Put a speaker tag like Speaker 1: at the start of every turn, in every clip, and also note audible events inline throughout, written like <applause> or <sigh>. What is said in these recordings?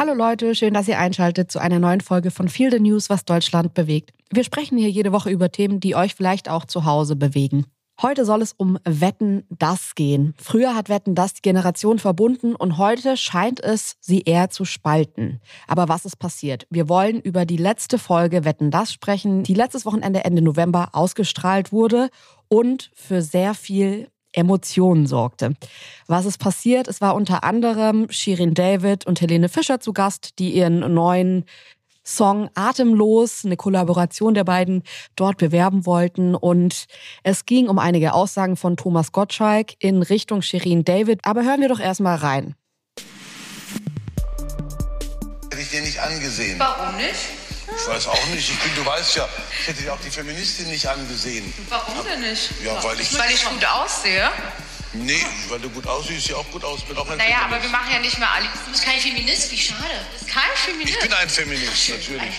Speaker 1: Hallo Leute, schön, dass ihr einschaltet zu einer neuen Folge von Feel the News, was Deutschland bewegt. Wir sprechen hier jede Woche über Themen, die euch vielleicht auch zu Hause bewegen. Heute soll es um Wetten das gehen. Früher hat Wetten das die Generation verbunden und heute scheint es, sie eher zu spalten. Aber was ist passiert? Wir wollen über die letzte Folge Wetten das sprechen, die letztes Wochenende Ende November ausgestrahlt wurde und für sehr viel Emotionen sorgte. Was ist passiert? Es war unter anderem Shirin David und Helene Fischer zu Gast, die ihren neuen Song Atemlos, eine Kollaboration der beiden, dort bewerben wollten. Und es ging um einige Aussagen von Thomas Gottschalk in Richtung Shirin David. Aber hören wir doch erstmal rein.
Speaker 2: Hätte ich dir nicht angesehen.
Speaker 3: Warum nicht?
Speaker 2: Ich weiß auch nicht. Ich bin, du weißt ja, ich hätte dir auch die Feministin nicht angesehen.
Speaker 3: Warum denn nicht?
Speaker 2: Ja, weil ich.
Speaker 3: Weil ich gut aussehe.
Speaker 2: Nee, weil du gut aussiehst, siehst ja auch gut aus. Bin auch ein
Speaker 3: Naja, aber
Speaker 2: Feminist.
Speaker 3: wir machen ja nicht mehr alle.
Speaker 4: Du bist kein Feminist, wie schade.
Speaker 3: Kein Feminist.
Speaker 2: Ich bin ein Feminist, natürlich.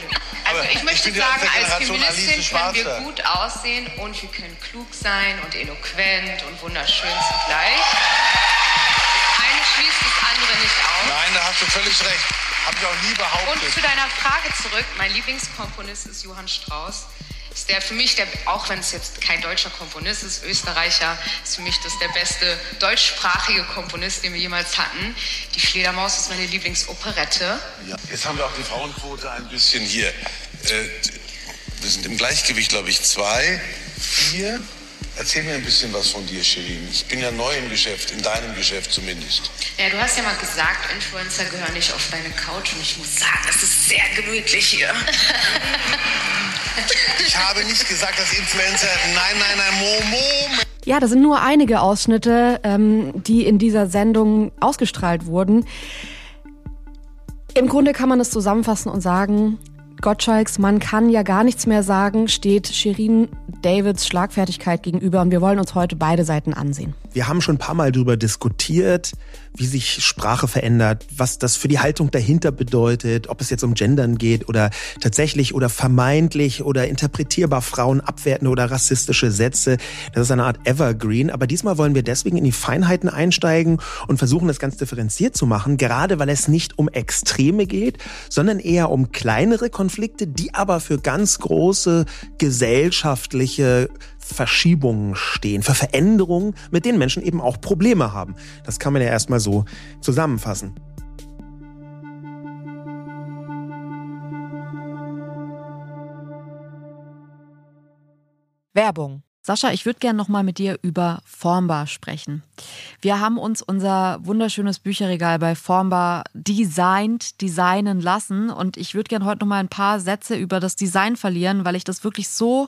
Speaker 3: Also
Speaker 2: Aber
Speaker 3: ich möchte
Speaker 2: ja aus
Speaker 3: sagen, als Feministin können wir gut aussehen und wir können klug sein und eloquent und wunderschön zugleich. Das eine schließt das andere nicht aus.
Speaker 2: Nein, da hast du völlig recht. Habe ich auch nie
Speaker 3: Und
Speaker 2: behauptet.
Speaker 3: zu deiner Frage zurück, mein Lieblingskomponist ist Johann Strauss. Ist der für mich, der, auch wenn es jetzt kein deutscher Komponist ist, Österreicher, ist für mich das der beste deutschsprachige Komponist, den wir jemals hatten. Die Fledermaus ist meine Lieblingsoperette.
Speaker 2: Ja. Jetzt haben wir auch die Frauenquote ein bisschen hier. Äh, wir sind im Gleichgewicht, glaube ich, zwei, vier. Erzähl mir ein bisschen was von dir, Shirin. Ich bin ja neu im Geschäft, in deinem Geschäft zumindest.
Speaker 3: Ja, du hast ja mal gesagt, Influencer gehören nicht auf deine Couch und ich muss sagen, es ist sehr gemütlich hier. <laughs>
Speaker 2: Ich habe nicht gesagt, dass Influencer. Nein, nein, nein, Moment.
Speaker 1: Ja, das sind nur einige Ausschnitte, ähm, die in dieser Sendung ausgestrahlt wurden. Im Grunde kann man es zusammenfassen und sagen, Gottschalks, man kann ja gar nichts mehr sagen, steht Shirin Davids Schlagfertigkeit gegenüber und wir wollen uns heute beide Seiten ansehen.
Speaker 5: Wir haben schon ein paar Mal darüber diskutiert, wie sich Sprache verändert, was das für die Haltung dahinter bedeutet, ob es jetzt um Gendern geht oder tatsächlich oder vermeintlich oder interpretierbar Frauen abwertende oder rassistische Sätze. Das ist eine Art Evergreen. Aber diesmal wollen wir deswegen in die Feinheiten einsteigen und versuchen, das ganz differenziert zu machen, gerade weil es nicht um Extreme geht, sondern eher um kleinere Konflikte, die aber für ganz große gesellschaftliche Verschiebungen stehen, für Veränderungen, mit denen Menschen eben auch Probleme haben. Das kann man ja erstmal so zusammenfassen.
Speaker 1: Werbung. Sascha, ich würde gerne noch mal mit dir über Formbar sprechen. Wir haben uns unser wunderschönes Bücherregal bei Formbar designt, designen lassen und ich würde gerne heute noch mal ein paar Sätze über das Design verlieren, weil ich das wirklich so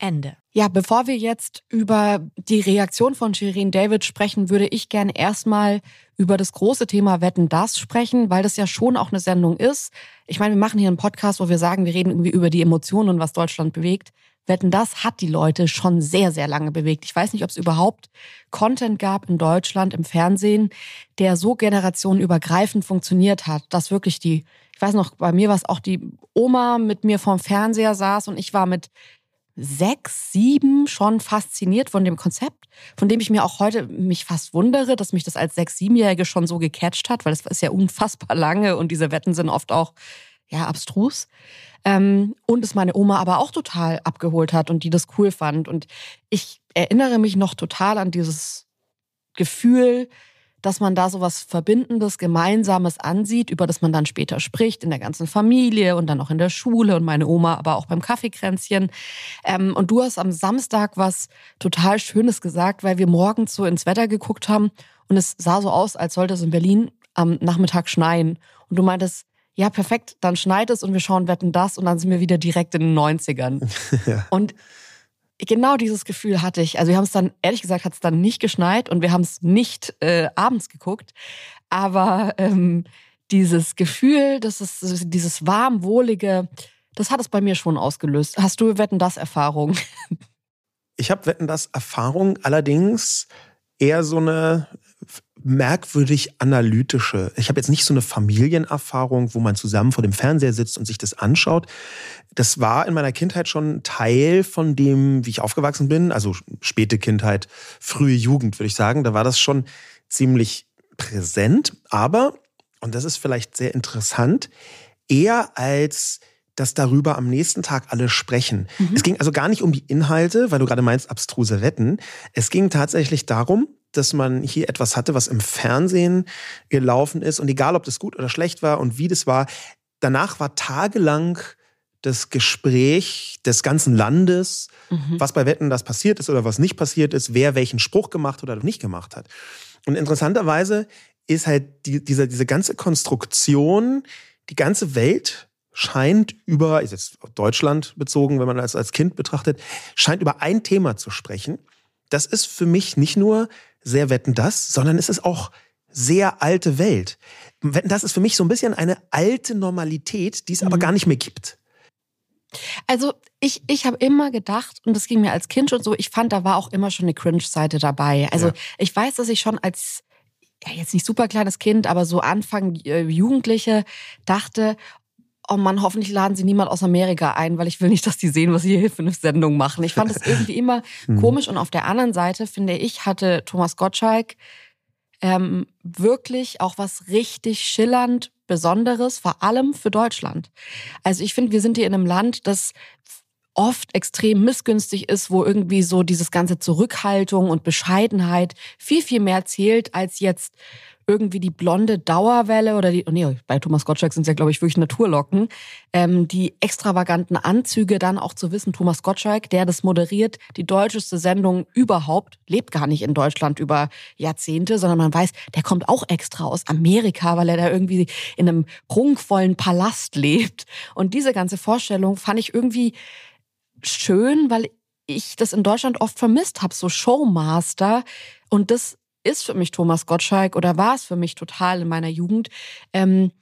Speaker 1: Ende. Ja, bevor wir jetzt über die Reaktion von Shirin David sprechen, würde ich gerne erstmal über das große Thema Wetten das sprechen, weil das ja schon auch eine Sendung ist. Ich meine, wir machen hier einen Podcast, wo wir sagen, wir reden irgendwie über die Emotionen und was Deutschland bewegt. Wetten das hat die Leute schon sehr, sehr lange bewegt. Ich weiß nicht, ob es überhaupt Content gab in Deutschland im Fernsehen, der so generationenübergreifend funktioniert hat, dass wirklich die, ich weiß noch, bei mir war es auch die Oma mit mir vorm Fernseher saß und ich war mit sechs, sieben schon fasziniert von dem Konzept, von dem ich mir auch heute mich fast wundere, dass mich das als sechs, siebenjährige schon so gecatcht hat, weil das ist ja unfassbar lange und diese Wetten sind oft auch ja abstrus. Ähm, und es meine Oma aber auch total abgeholt hat und die das cool fand. Und ich erinnere mich noch total an dieses Gefühl, dass man da so was Verbindendes, Gemeinsames ansieht, über das man dann später spricht, in der ganzen Familie und dann auch in der Schule und meine Oma, aber auch beim Kaffeekränzchen. Ähm, und du hast am Samstag was total Schönes gesagt, weil wir morgens so ins Wetter geguckt haben und es sah so aus, als sollte es in Berlin am Nachmittag schneien. Und du meintest, ja, perfekt, dann schneit es und wir schauen Wetten das und dann sind wir wieder direkt in den 90ern. <laughs> ja. Und genau dieses Gefühl hatte ich. Also wir haben es dann, ehrlich gesagt, hat es dann nicht geschneit und wir haben es nicht äh, abends geguckt. Aber ähm, dieses Gefühl, das ist dieses warm, wohlige, das hat es bei mir schon ausgelöst. Hast du Wetten das Erfahrung?
Speaker 6: Ich habe Wetten das Erfahrung, allerdings eher so eine merkwürdig analytische. Ich habe jetzt nicht so eine Familienerfahrung, wo man zusammen vor dem Fernseher sitzt und sich das anschaut. Das war in meiner Kindheit schon Teil von dem, wie ich aufgewachsen bin, also späte Kindheit, frühe Jugend, würde ich sagen. Da war das schon ziemlich präsent, aber, und das ist vielleicht sehr interessant, eher als dass darüber am nächsten Tag alle sprechen. Mhm. Es ging also gar nicht um die Inhalte, weil du gerade meinst, abstruse Wetten. Es ging tatsächlich darum, dass man hier etwas hatte, was im Fernsehen gelaufen ist. Und egal, ob das gut oder schlecht war und wie das war, danach war tagelang das Gespräch des ganzen Landes, mhm. was bei Wetten das passiert ist oder was nicht passiert ist, wer welchen Spruch gemacht oder nicht gemacht hat. Und interessanterweise ist halt die, diese, diese ganze Konstruktion, die ganze Welt scheint über, ist jetzt Deutschland bezogen, wenn man das als Kind betrachtet, scheint über ein Thema zu sprechen. Das ist für mich nicht nur sehr Wetten das, sondern es ist auch sehr alte Welt. Wetten das ist für mich so ein bisschen eine alte Normalität, die es mhm. aber gar nicht mehr gibt.
Speaker 1: Also ich, ich habe immer gedacht, und das ging mir als Kind schon so, ich fand, da war auch immer schon eine Cringe-Seite dabei. Also ja. ich weiß, dass ich schon als ja, jetzt nicht super kleines Kind, aber so Anfang äh, Jugendliche dachte, oh Mann, hoffentlich laden sie niemand aus Amerika ein, weil ich will nicht, dass die sehen, was sie hier für eine Sendung machen. Ich fand das irgendwie immer <laughs> mhm. komisch. Und auf der anderen Seite, finde ich, hatte Thomas Gottschalk ähm, wirklich auch was richtig schillernd Besonderes, vor allem für Deutschland. Also ich finde, wir sind hier in einem Land, das oft extrem missgünstig ist, wo irgendwie so dieses ganze Zurückhaltung und Bescheidenheit viel, viel mehr zählt als jetzt irgendwie die blonde Dauerwelle oder die, nee, bei Thomas Gottschalk sind es ja, glaube ich, wirklich Naturlocken, ähm, die extravaganten Anzüge, dann auch zu wissen, Thomas Gottschalk, der das moderiert, die deutscheste Sendung überhaupt, lebt gar nicht in Deutschland über Jahrzehnte, sondern man weiß, der kommt auch extra aus Amerika, weil er da irgendwie in einem prunkvollen Palast lebt. Und diese ganze Vorstellung fand ich irgendwie schön, weil ich das in Deutschland oft vermisst habe, so Showmaster. Und das ist für mich Thomas Gottschalk oder war es für mich total in meiner Jugend, ähm,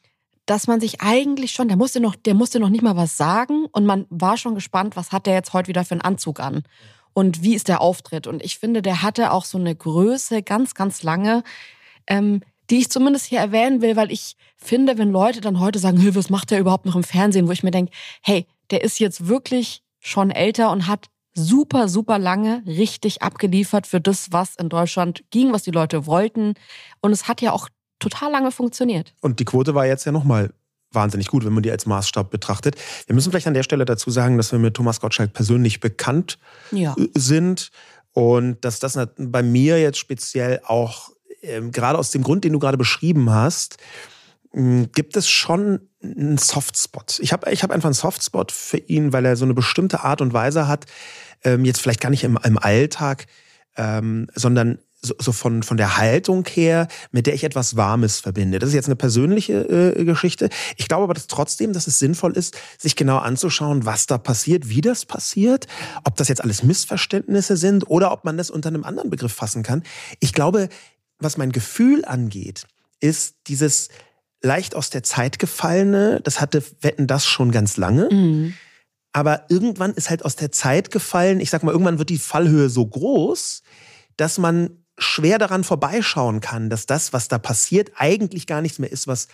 Speaker 1: dass man sich eigentlich schon, der musste noch, der musste noch nicht mal was sagen und man war schon gespannt, was hat der jetzt heute wieder für einen Anzug an und wie ist der Auftritt. Und ich finde, der hatte auch so eine Größe ganz, ganz lange, ähm, die ich zumindest hier erwähnen will, weil ich finde, wenn Leute dann heute sagen, was macht der überhaupt noch im Fernsehen, wo ich mir denke, hey, der ist jetzt wirklich schon älter und hat super, super lange richtig abgeliefert für das, was in Deutschland ging, was die Leute wollten. Und es hat ja auch total lange funktioniert.
Speaker 6: Und die Quote war jetzt ja nochmal wahnsinnig gut, wenn man die als Maßstab betrachtet. Wir müssen vielleicht an der Stelle dazu sagen, dass wir mit Thomas Gottschalk persönlich bekannt ja. sind und dass das bei mir jetzt speziell auch ähm, gerade aus dem Grund, den du gerade beschrieben hast, hm, gibt es schon einen Softspot. Ich habe ich hab einfach einen Softspot für ihn, weil er so eine bestimmte Art und Weise hat, ähm, jetzt vielleicht gar nicht im, im Alltag, ähm, sondern so, so von, von der Haltung her, mit der ich etwas Warmes verbinde. Das ist jetzt eine persönliche äh, Geschichte. Ich glaube aber dass trotzdem, dass es sinnvoll ist, sich genau anzuschauen, was da passiert, wie das passiert, ob das jetzt alles Missverständnisse sind oder ob man das unter einem anderen Begriff fassen kann. Ich glaube, was mein Gefühl angeht, ist dieses leicht aus der Zeit gefallene, das hatte Wetten das schon ganz lange. Mhm. Aber irgendwann ist halt aus der Zeit gefallen, ich sag mal, irgendwann wird die Fallhöhe so groß, dass man schwer daran vorbeischauen kann, dass das, was da passiert, eigentlich gar nichts mehr ist, was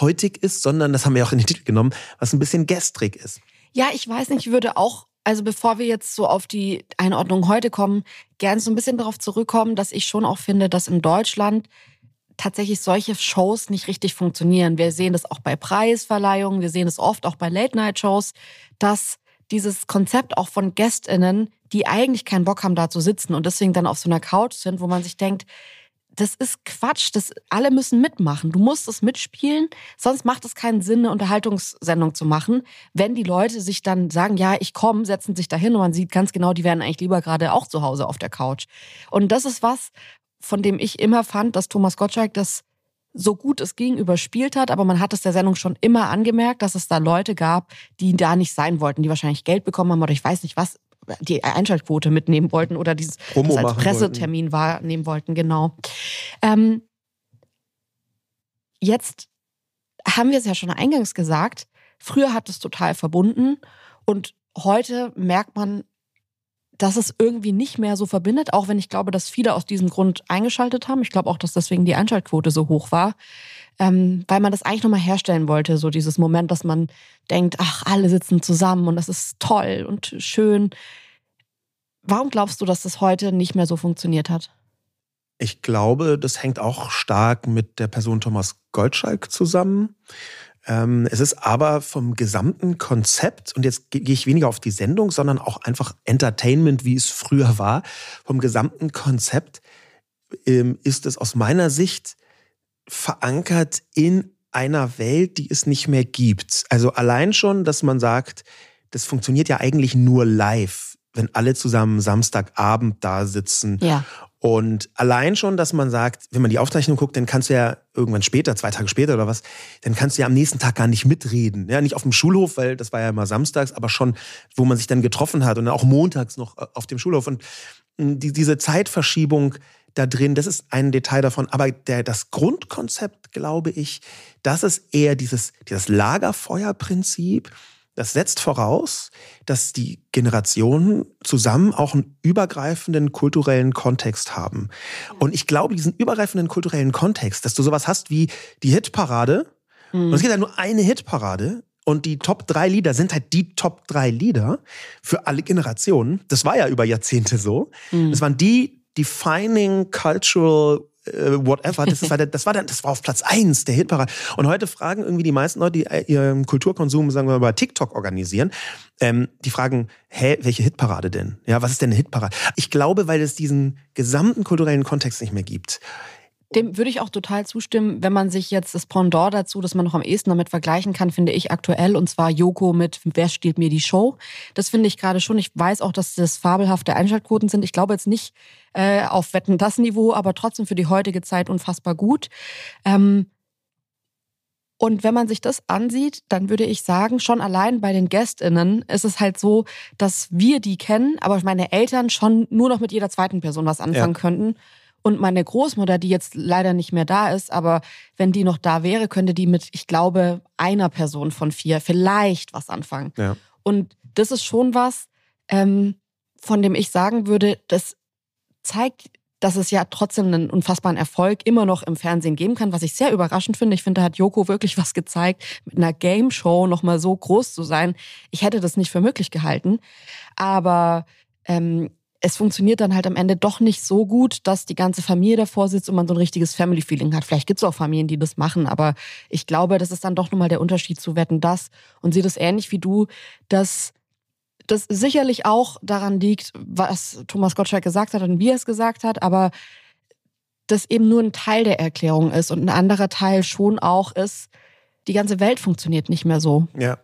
Speaker 6: heutig ist, sondern, das haben wir auch in den Titel genommen, was ein bisschen gestrig ist.
Speaker 1: Ja, ich weiß nicht, ich würde auch, also bevor wir jetzt so auf die Einordnung heute kommen, gern so ein bisschen darauf zurückkommen, dass ich schon auch finde, dass in Deutschland tatsächlich solche Shows nicht richtig funktionieren. Wir sehen das auch bei Preisverleihungen, wir sehen es oft auch bei Late-Night-Shows, dass dieses Konzept auch von GästInnen, die eigentlich keinen Bock haben, da zu sitzen und deswegen dann auf so einer Couch sind, wo man sich denkt, das ist Quatsch, das, alle müssen mitmachen. Du musst es mitspielen, sonst macht es keinen Sinn, eine Unterhaltungssendung zu machen. Wenn die Leute sich dann sagen, ja, ich komme, setzen sich dahin und man sieht ganz genau, die wären eigentlich lieber gerade auch zu Hause auf der Couch. Und das ist was, von dem ich immer fand, dass Thomas Gottschalk das so gut es ging überspielt hat, aber man hat es der Sendung schon immer angemerkt, dass es da Leute gab, die da nicht sein wollten, die wahrscheinlich Geld bekommen haben oder ich weiß nicht was, die Einschaltquote mitnehmen wollten oder dieses
Speaker 6: Promo
Speaker 1: als Pressetermin wollten. wahrnehmen wollten, genau. Ähm, jetzt haben wir es ja schon eingangs gesagt, früher hat es total verbunden und heute merkt man, dass es irgendwie nicht mehr so verbindet, auch wenn ich glaube, dass viele aus diesem Grund eingeschaltet haben. Ich glaube auch, dass deswegen die Einschaltquote so hoch war, ähm, weil man das eigentlich nochmal herstellen wollte, so dieses Moment, dass man denkt, ach, alle sitzen zusammen und das ist toll und schön. Warum glaubst du, dass das heute nicht mehr so funktioniert hat?
Speaker 6: Ich glaube, das hängt auch stark mit der Person Thomas Goldschalk zusammen. Ähm, es ist aber vom gesamten Konzept, und jetzt gehe ich weniger auf die Sendung, sondern auch einfach Entertainment, wie es früher war, vom gesamten Konzept ähm, ist es aus meiner Sicht verankert in einer Welt, die es nicht mehr gibt. Also allein schon, dass man sagt, das funktioniert ja eigentlich nur live, wenn alle zusammen Samstagabend da sitzen
Speaker 1: ja.
Speaker 6: Und allein schon, dass man sagt, wenn man die Aufzeichnung guckt, dann kannst du ja irgendwann später, zwei Tage später oder was, dann kannst du ja am nächsten Tag gar nicht mitreden. Ja, nicht auf dem Schulhof, weil das war ja immer samstags, aber schon, wo man sich dann getroffen hat und auch montags noch äh, auf dem Schulhof. Und hm, die, diese Zeitverschiebung da drin, das ist ein Detail davon. Aber der, das Grundkonzept, glaube ich, das ist eher dieses, dieses Lagerfeuerprinzip. Das setzt voraus, dass die Generationen zusammen auch einen übergreifenden kulturellen Kontext haben. Und ich glaube, diesen übergreifenden kulturellen Kontext, dass du sowas hast wie die Hitparade, mhm. und es gibt ja nur eine Hitparade, und die Top drei Lieder sind halt die Top drei Lieder für alle Generationen. Das war ja über Jahrzehnte so. Mhm. Das waren die defining cultural äh, whatever. Das, war, das, war dann, das war auf Platz eins der Hitparade. Und heute fragen irgendwie die meisten Leute, die äh, ihren Kulturkonsum, sagen wir mal, bei TikTok organisieren, ähm, die fragen, hä, welche Hitparade denn? Ja, was ist denn eine Hitparade? Ich glaube, weil es diesen gesamten kulturellen Kontext nicht mehr gibt.
Speaker 1: Dem würde ich auch total zustimmen, wenn man sich jetzt das Pendant dazu, das man noch am ehesten damit vergleichen kann, finde ich aktuell, und zwar Joko mit Wer stiehlt mir die Show? Das finde ich gerade schon. Ich weiß auch, dass das fabelhafte Einschaltquoten sind. Ich glaube jetzt nicht äh, auf Wetten das Niveau, aber trotzdem für die heutige Zeit unfassbar gut. Ähm, und wenn man sich das ansieht, dann würde ich sagen, schon allein bei den GästInnen ist es halt so, dass wir die kennen, aber meine Eltern schon nur noch mit jeder zweiten Person was anfangen ja. könnten. Und meine Großmutter, die jetzt leider nicht mehr da ist, aber wenn die noch da wäre, könnte die mit, ich glaube, einer Person von vier vielleicht was anfangen.
Speaker 6: Ja.
Speaker 1: Und das ist schon was, ähm, von dem ich sagen würde, das zeigt, dass es ja trotzdem einen unfassbaren Erfolg immer noch im Fernsehen geben kann, was ich sehr überraschend finde. Ich finde, da hat Joko wirklich was gezeigt, mit einer Game Show nochmal so groß zu sein. Ich hätte das nicht für möglich gehalten. Aber ähm, es funktioniert dann halt am Ende doch nicht so gut, dass die ganze Familie davor sitzt und man so ein richtiges Family-Feeling hat. Vielleicht gibt es auch Familien, die das machen, aber ich glaube, das ist dann doch nochmal der Unterschied zu Wetten das und sehe das ähnlich wie du, dass das sicherlich auch daran liegt, was Thomas Gottschalk gesagt hat und wie er es gesagt hat, aber das eben nur ein Teil der Erklärung ist und ein anderer Teil schon auch ist, die ganze Welt funktioniert nicht mehr so.
Speaker 6: Ja.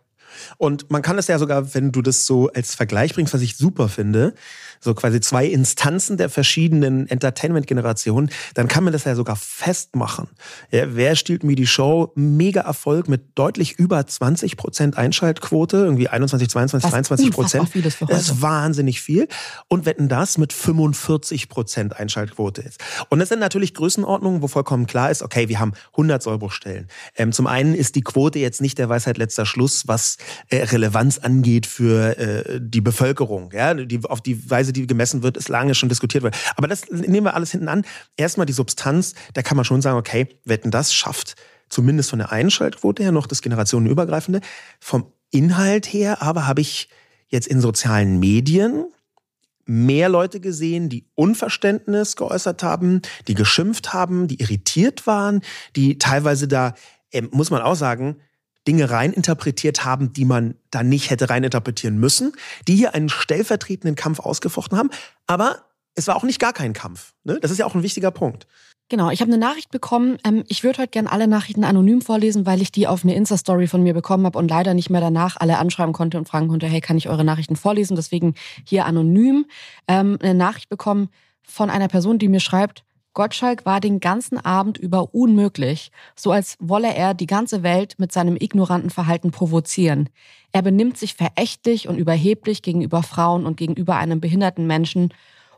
Speaker 6: Und man kann es ja sogar, wenn du das so als Vergleich bringst, was ich super finde, so quasi zwei Instanzen der verschiedenen Entertainment-Generationen, dann kann man das ja sogar festmachen. Ja, wer stiehlt mir die Show? Mega Erfolg mit deutlich über 20 Prozent Einschaltquote, irgendwie 21, 22, 23 Prozent. Das ist wahnsinnig viel. Und wetten das mit 45 Prozent Einschaltquote ist. Und das sind natürlich Größenordnungen, wo vollkommen klar ist, okay, wir haben 100 Sollbruchstellen. Ähm, zum einen ist die Quote jetzt nicht der Weisheit letzter Schluss, was äh, Relevanz angeht für äh, die Bevölkerung. Ja, die, auf die Weise, die gemessen wird, ist lange schon diskutiert worden. Aber das nehmen wir alles hinten an. Erstmal die Substanz, da kann man schon sagen, okay, wetten das schafft zumindest von der Einschaltquote her noch das generationenübergreifende. Vom Inhalt her aber habe ich jetzt in sozialen Medien mehr Leute gesehen, die Unverständnis geäußert haben, die geschimpft haben, die irritiert waren, die teilweise da, äh, muss man auch sagen, Dinge reininterpretiert haben, die man da nicht hätte reininterpretieren müssen, die hier einen stellvertretenden Kampf ausgefochten haben. Aber es war auch nicht gar kein Kampf. Ne? Das ist ja auch ein wichtiger Punkt.
Speaker 1: Genau, ich habe eine Nachricht bekommen. Ähm, ich würde heute gerne alle Nachrichten anonym vorlesen, weil ich die auf eine Insta-Story von mir bekommen habe und leider nicht mehr danach alle anschreiben konnte und fragen konnte, hey, kann ich eure Nachrichten vorlesen? Deswegen hier anonym ähm, eine Nachricht bekommen von einer Person, die mir schreibt, Gottschalk war den ganzen Abend über unmöglich, so als wolle er die ganze Welt mit seinem ignoranten Verhalten provozieren. Er benimmt sich verächtlich und überheblich gegenüber Frauen und gegenüber einem behinderten Menschen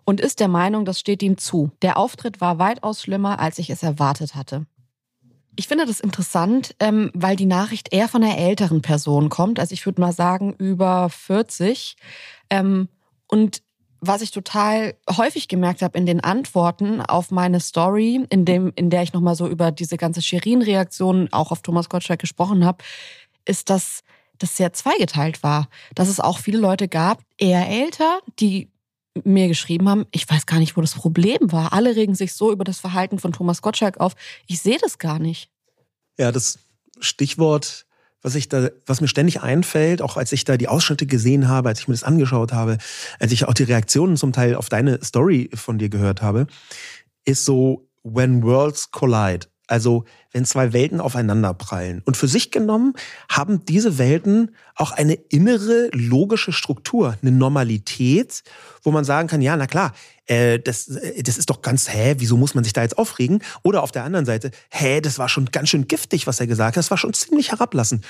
Speaker 1: und ist der Meinung, das steht ihm zu. Der Auftritt war weitaus schlimmer, als ich es erwartet hatte. Ich finde das interessant, ähm, weil die Nachricht eher von einer älteren Person kommt. Also ich würde mal sagen über 40. Ähm, und was ich total häufig gemerkt habe in den Antworten auf meine Story, in dem, in der ich nochmal so über diese ganze Shirin-Reaktion auch auf Thomas Gottschalk gesprochen habe, ist, dass das sehr zweigeteilt war. Dass es auch viele Leute gab, eher älter, die mir geschrieben haben, ich weiß gar nicht, wo das Problem war. Alle regen sich so über das Verhalten von Thomas Gottschalk auf. Ich sehe das gar nicht.
Speaker 6: Ja, das Stichwort was ich da, was mir ständig einfällt, auch als ich da die Ausschnitte gesehen habe, als ich mir das angeschaut habe, als ich auch die Reaktionen zum Teil auf deine Story von dir gehört habe, ist so When Worlds Collide. Also wenn zwei Welten aufeinander prallen. Und für sich genommen haben diese Welten auch eine innere logische Struktur, eine Normalität, wo man sagen kann, ja, na klar, äh, das, äh, das ist doch ganz, hä, wieso muss man sich da jetzt aufregen? Oder auf der anderen Seite, hä, das war schon ganz schön giftig, was er gesagt hat, das war schon ziemlich herablassend.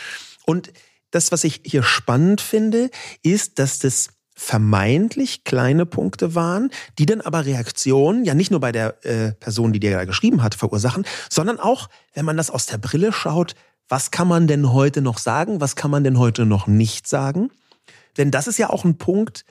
Speaker 6: Und das, was ich hier spannend finde, ist, dass das vermeintlich kleine Punkte waren, die dann aber Reaktionen, ja nicht nur bei der äh, Person, die dir da geschrieben hat, verursachen, sondern auch, wenn man das aus der Brille schaut, was kann man denn heute noch sagen, was kann man denn heute noch nicht sagen? Denn das ist ja auch ein Punkt,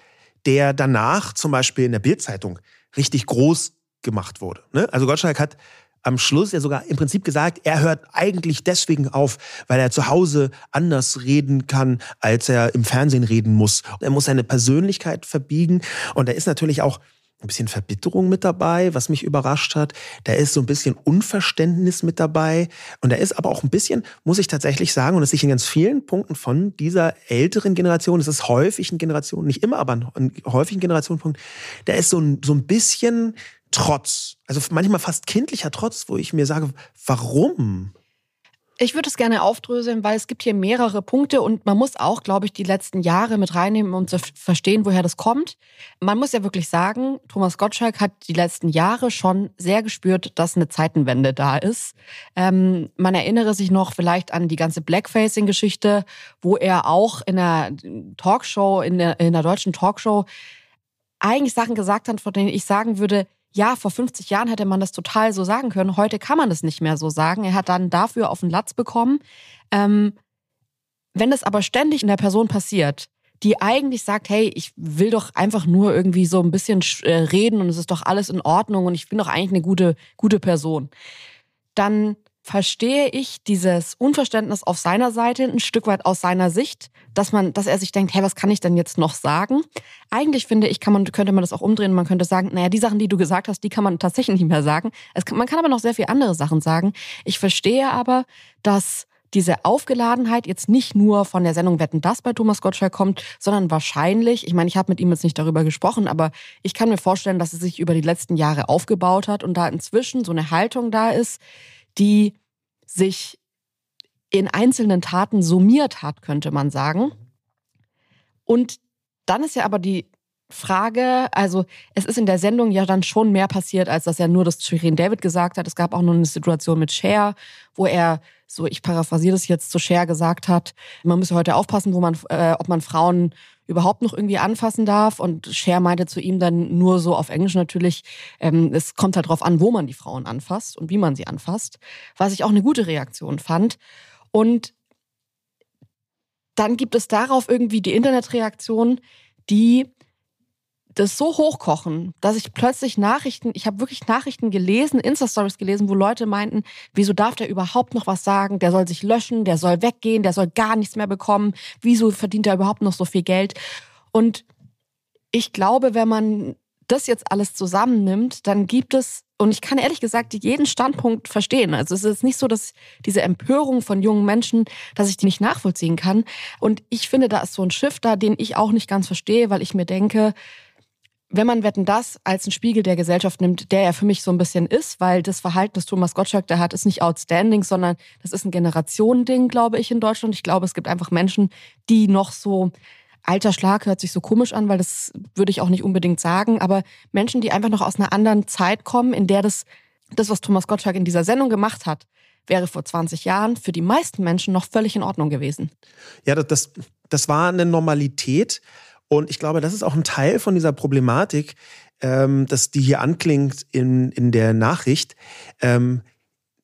Speaker 6: der danach zum Beispiel in der Bildzeitung richtig groß gemacht wurde. Ne? Also Gottschalk hat am Schluss ja sogar im Prinzip gesagt, er hört eigentlich deswegen auf, weil er zu Hause anders reden kann, als er im Fernsehen reden muss. Er muss seine Persönlichkeit verbiegen und da ist natürlich auch ein bisschen Verbitterung mit dabei, was mich überrascht hat. Da ist so ein bisschen Unverständnis mit dabei. Und da ist aber auch ein bisschen, muss ich tatsächlich sagen, und das sehe ich in ganz vielen Punkten von dieser älteren Generation, das ist häufig ein Generation, nicht immer, aber ein häufigen Generationenpunkt, da ist so ein, so ein bisschen Trotz. Also manchmal fast kindlicher Trotz, wo ich mir sage, warum?
Speaker 1: Ich würde es gerne aufdröseln, weil es gibt hier mehrere Punkte und man muss auch, glaube ich, die letzten Jahre mit reinnehmen, um zu verstehen, woher das kommt. Man muss ja wirklich sagen, Thomas Gottschalk hat die letzten Jahre schon sehr gespürt, dass eine Zeitenwende da ist. Ähm, man erinnere sich noch vielleicht an die ganze Blackfacing-Geschichte, wo er auch in der Talkshow, in der, in der deutschen Talkshow eigentlich Sachen gesagt hat, von denen ich sagen würde, ja, vor 50 Jahren hätte man das total so sagen können. Heute kann man das nicht mehr so sagen. Er hat dann dafür auf den Latz bekommen. Ähm, wenn das aber ständig in der Person passiert, die eigentlich sagt, hey, ich will doch einfach nur irgendwie so ein bisschen äh, reden und es ist doch alles in Ordnung und ich bin doch eigentlich eine gute, gute Person, dann verstehe ich dieses Unverständnis auf seiner Seite ein Stück weit aus seiner Sicht, dass man, dass er sich denkt, hey, was kann ich denn jetzt noch sagen? Eigentlich finde ich, kann man, könnte man das auch umdrehen. Man könnte sagen, naja, die Sachen, die du gesagt hast, die kann man tatsächlich nicht mehr sagen. Kann, man kann aber noch sehr viele andere Sachen sagen. Ich verstehe aber, dass diese Aufgeladenheit jetzt nicht nur von der Sendung Wetten das bei Thomas Gottschalk kommt, sondern wahrscheinlich, ich meine, ich habe mit ihm jetzt nicht darüber gesprochen, aber ich kann mir vorstellen, dass es sich über die letzten Jahre aufgebaut hat und da inzwischen so eine Haltung da ist, die sich in einzelnen Taten summiert hat, könnte man sagen. Und dann ist ja aber die Frage, also es ist in der Sendung ja dann schon mehr passiert, als dass er nur das Shirin David gesagt hat. Es gab auch noch eine Situation mit Cher, wo er, so ich paraphrasiere das jetzt, zu Cher gesagt hat, man müsse heute aufpassen, wo man, äh, ob man Frauen überhaupt noch irgendwie anfassen darf. Und Cher meinte zu ihm dann nur so auf Englisch natürlich, ähm, es kommt halt drauf an, wo man die Frauen anfasst und wie man sie anfasst, was ich auch eine gute Reaktion fand. Und dann gibt es darauf irgendwie die Internetreaktion, die das so hochkochen, dass ich plötzlich Nachrichten, ich habe wirklich Nachrichten gelesen, Insta-Stories gelesen, wo Leute meinten, wieso darf der überhaupt noch was sagen? Der soll sich löschen, der soll weggehen, der soll gar nichts mehr bekommen. Wieso verdient er überhaupt noch so viel Geld? Und ich glaube, wenn man das jetzt alles zusammennimmt, dann gibt es, und ich kann ehrlich gesagt jeden Standpunkt verstehen. Also es ist nicht so, dass diese Empörung von jungen Menschen, dass ich die nicht nachvollziehen kann. Und ich finde, da ist so ein Schiff da, den ich auch nicht ganz verstehe, weil ich mir denke, wenn man Wetten das als einen Spiegel der Gesellschaft nimmt, der ja für mich so ein bisschen ist, weil das Verhalten, das Thomas Gottschalk da hat, ist nicht outstanding, sondern das ist ein Generationending, glaube ich, in Deutschland. Ich glaube, es gibt einfach Menschen, die noch so alter Schlag hört sich so komisch an, weil das würde ich auch nicht unbedingt sagen, aber Menschen, die einfach noch aus einer anderen Zeit kommen, in der das, das was Thomas Gottschalk in dieser Sendung gemacht hat, wäre vor 20 Jahren für die meisten Menschen noch völlig in Ordnung gewesen.
Speaker 6: Ja, das, das war eine Normalität. Und ich glaube, das ist auch ein Teil von dieser Problematik, ähm, dass die hier anklingt in, in der Nachricht. Ähm,